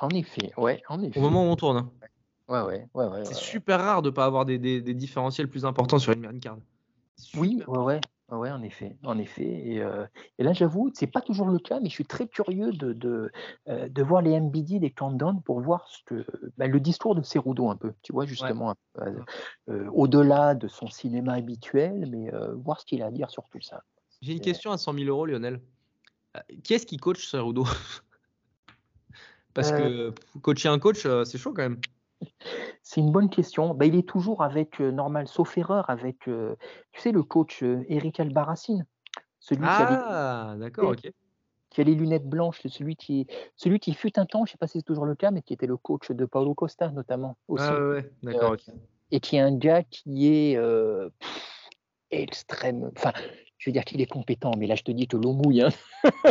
C: En effet, ouais, en effet.
B: Au moment où on tourne. Hein.
C: Ouais, ouais, ouais, ouais
B: C'est super rare de ne pas avoir des, des, différentiels plus importants sur une main card.
C: Oui, ouais, ouais. Oui, en effet, en effet. Et, euh, et là, j'avoue, c'est pas toujours le cas, mais je suis très curieux de, de, euh, de voir les MBD des countdowns pour voir ce que, bah, le discours de Cerudo un peu, tu vois, justement, euh, au-delà de son cinéma habituel, mais voir ce qu'il a à dire sur tout ça.
B: J'ai une question à 100 000 euros, Lionel. Qui est-ce qui coach Cerudo? *laughs* Parce que coacher un coach, c'est chaud quand même.
C: C'est une bonne question. Bah, il est toujours avec, normal, sauf erreur, avec, tu sais, le coach, Eric Albarracine.
B: Celui qui ah! d'accord, OK.
C: qui a les lunettes blanches, celui qui celui qui fut un temps, je ne sais pas si c'est toujours le cas, mais qui était le coach de Paulo Costa notamment aussi,
B: Ah ouais, d'accord, OK.
C: et qui est un gars qui est, extrême enfin, je veux dire qu'il est compétent, mais là je te dis que l'eau mouille. Hein.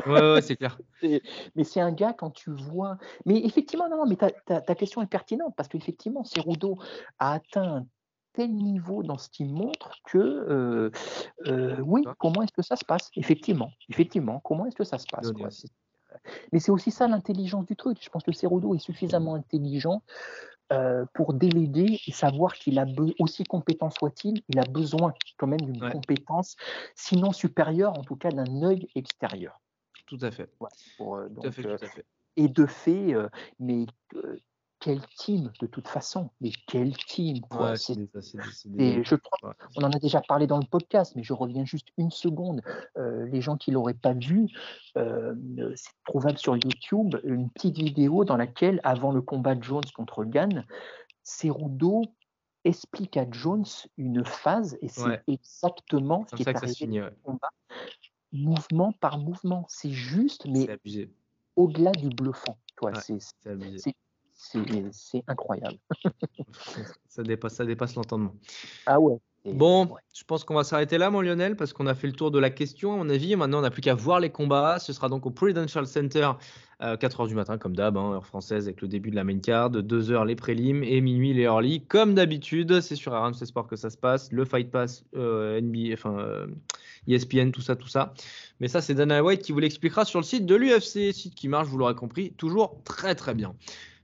B: Ouais, c'est clair. *laughs*
C: mais c'est un gars quand tu vois. Mais effectivement, non, mais ta, ta, question est pertinente parce qu'effectivement, Cerudo a atteint un tel niveau dans ce qu'il montre que euh, euh, oui, comment est-ce que ça se passe? Effectivement, effectivement, comment est-ce que ça se passe Mais c'est aussi ça l'intelligence du truc. Je pense que Cerudo est suffisamment intelligent euh, pour déléguer et savoir qu'il a aussi compétent soit-il, il a besoin quand même d'une compétence, sinon supérieure, en tout cas d'un œil extérieur.
B: Tout à fait.
C: Euh, tout, à fait, tout à fait. Et de fait, euh, mais quel team de toute façon, mais quel team quoi. je crois, on en a déjà parlé dans le podcast, mais je reviens juste une seconde. Euh, les gens qui l'auraient pas vu, euh, c'est trouvable sur YouTube une petite vidéo dans laquelle, avant le combat de Jones contre Gann, Cerudo explique à Jones une phase et c'est exactement ce qui est arrivé dans le combat, mouvement par mouvement. C'est juste, mais au-delà du bluffant. c'est c'est incroyable. *laughs*
B: ça dépasse, ça dépasse l'entendement.
C: Ah ouais.
B: Bon, je pense qu'on va s'arrêter là, mon Lionel, parce qu'on a fait le tour de la question, à mon avis. Maintenant, on n'a plus qu'à voir les combats. Ce sera donc au Prudential Center, à 4h du matin, comme d'hab, hein, heure française, avec le début de la main card. 2h les prélims et minuit les early. Comme d'habitude, c'est sur RMC Sport que ça se passe. Le Fight Pass, euh, NBA, enfin, ESPN, euh, e tout ça, tout ça. Mais ça, c'est Dana White qui vous l'expliquera sur le site de l'UFC, site qui marche, vous l'aurez compris, toujours très très bien.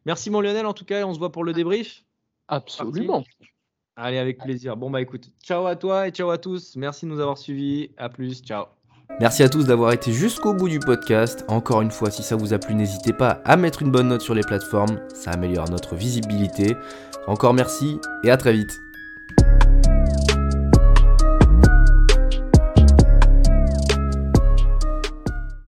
B: Merci mon Lionel en tout cas, on se voit pour le débrief.
C: Absolument.
B: Allez, avec plaisir. Bon bah écoute, ciao à toi et ciao à tous. Merci de nous avoir suivis. À plus, ciao.
A: Merci à tous d'avoir été jusqu'au bout du podcast. Encore une fois, si ça vous a plu, n'hésitez pas à mettre une bonne note sur les plateformes, ça améliore notre visibilité. Encore merci et à très vite.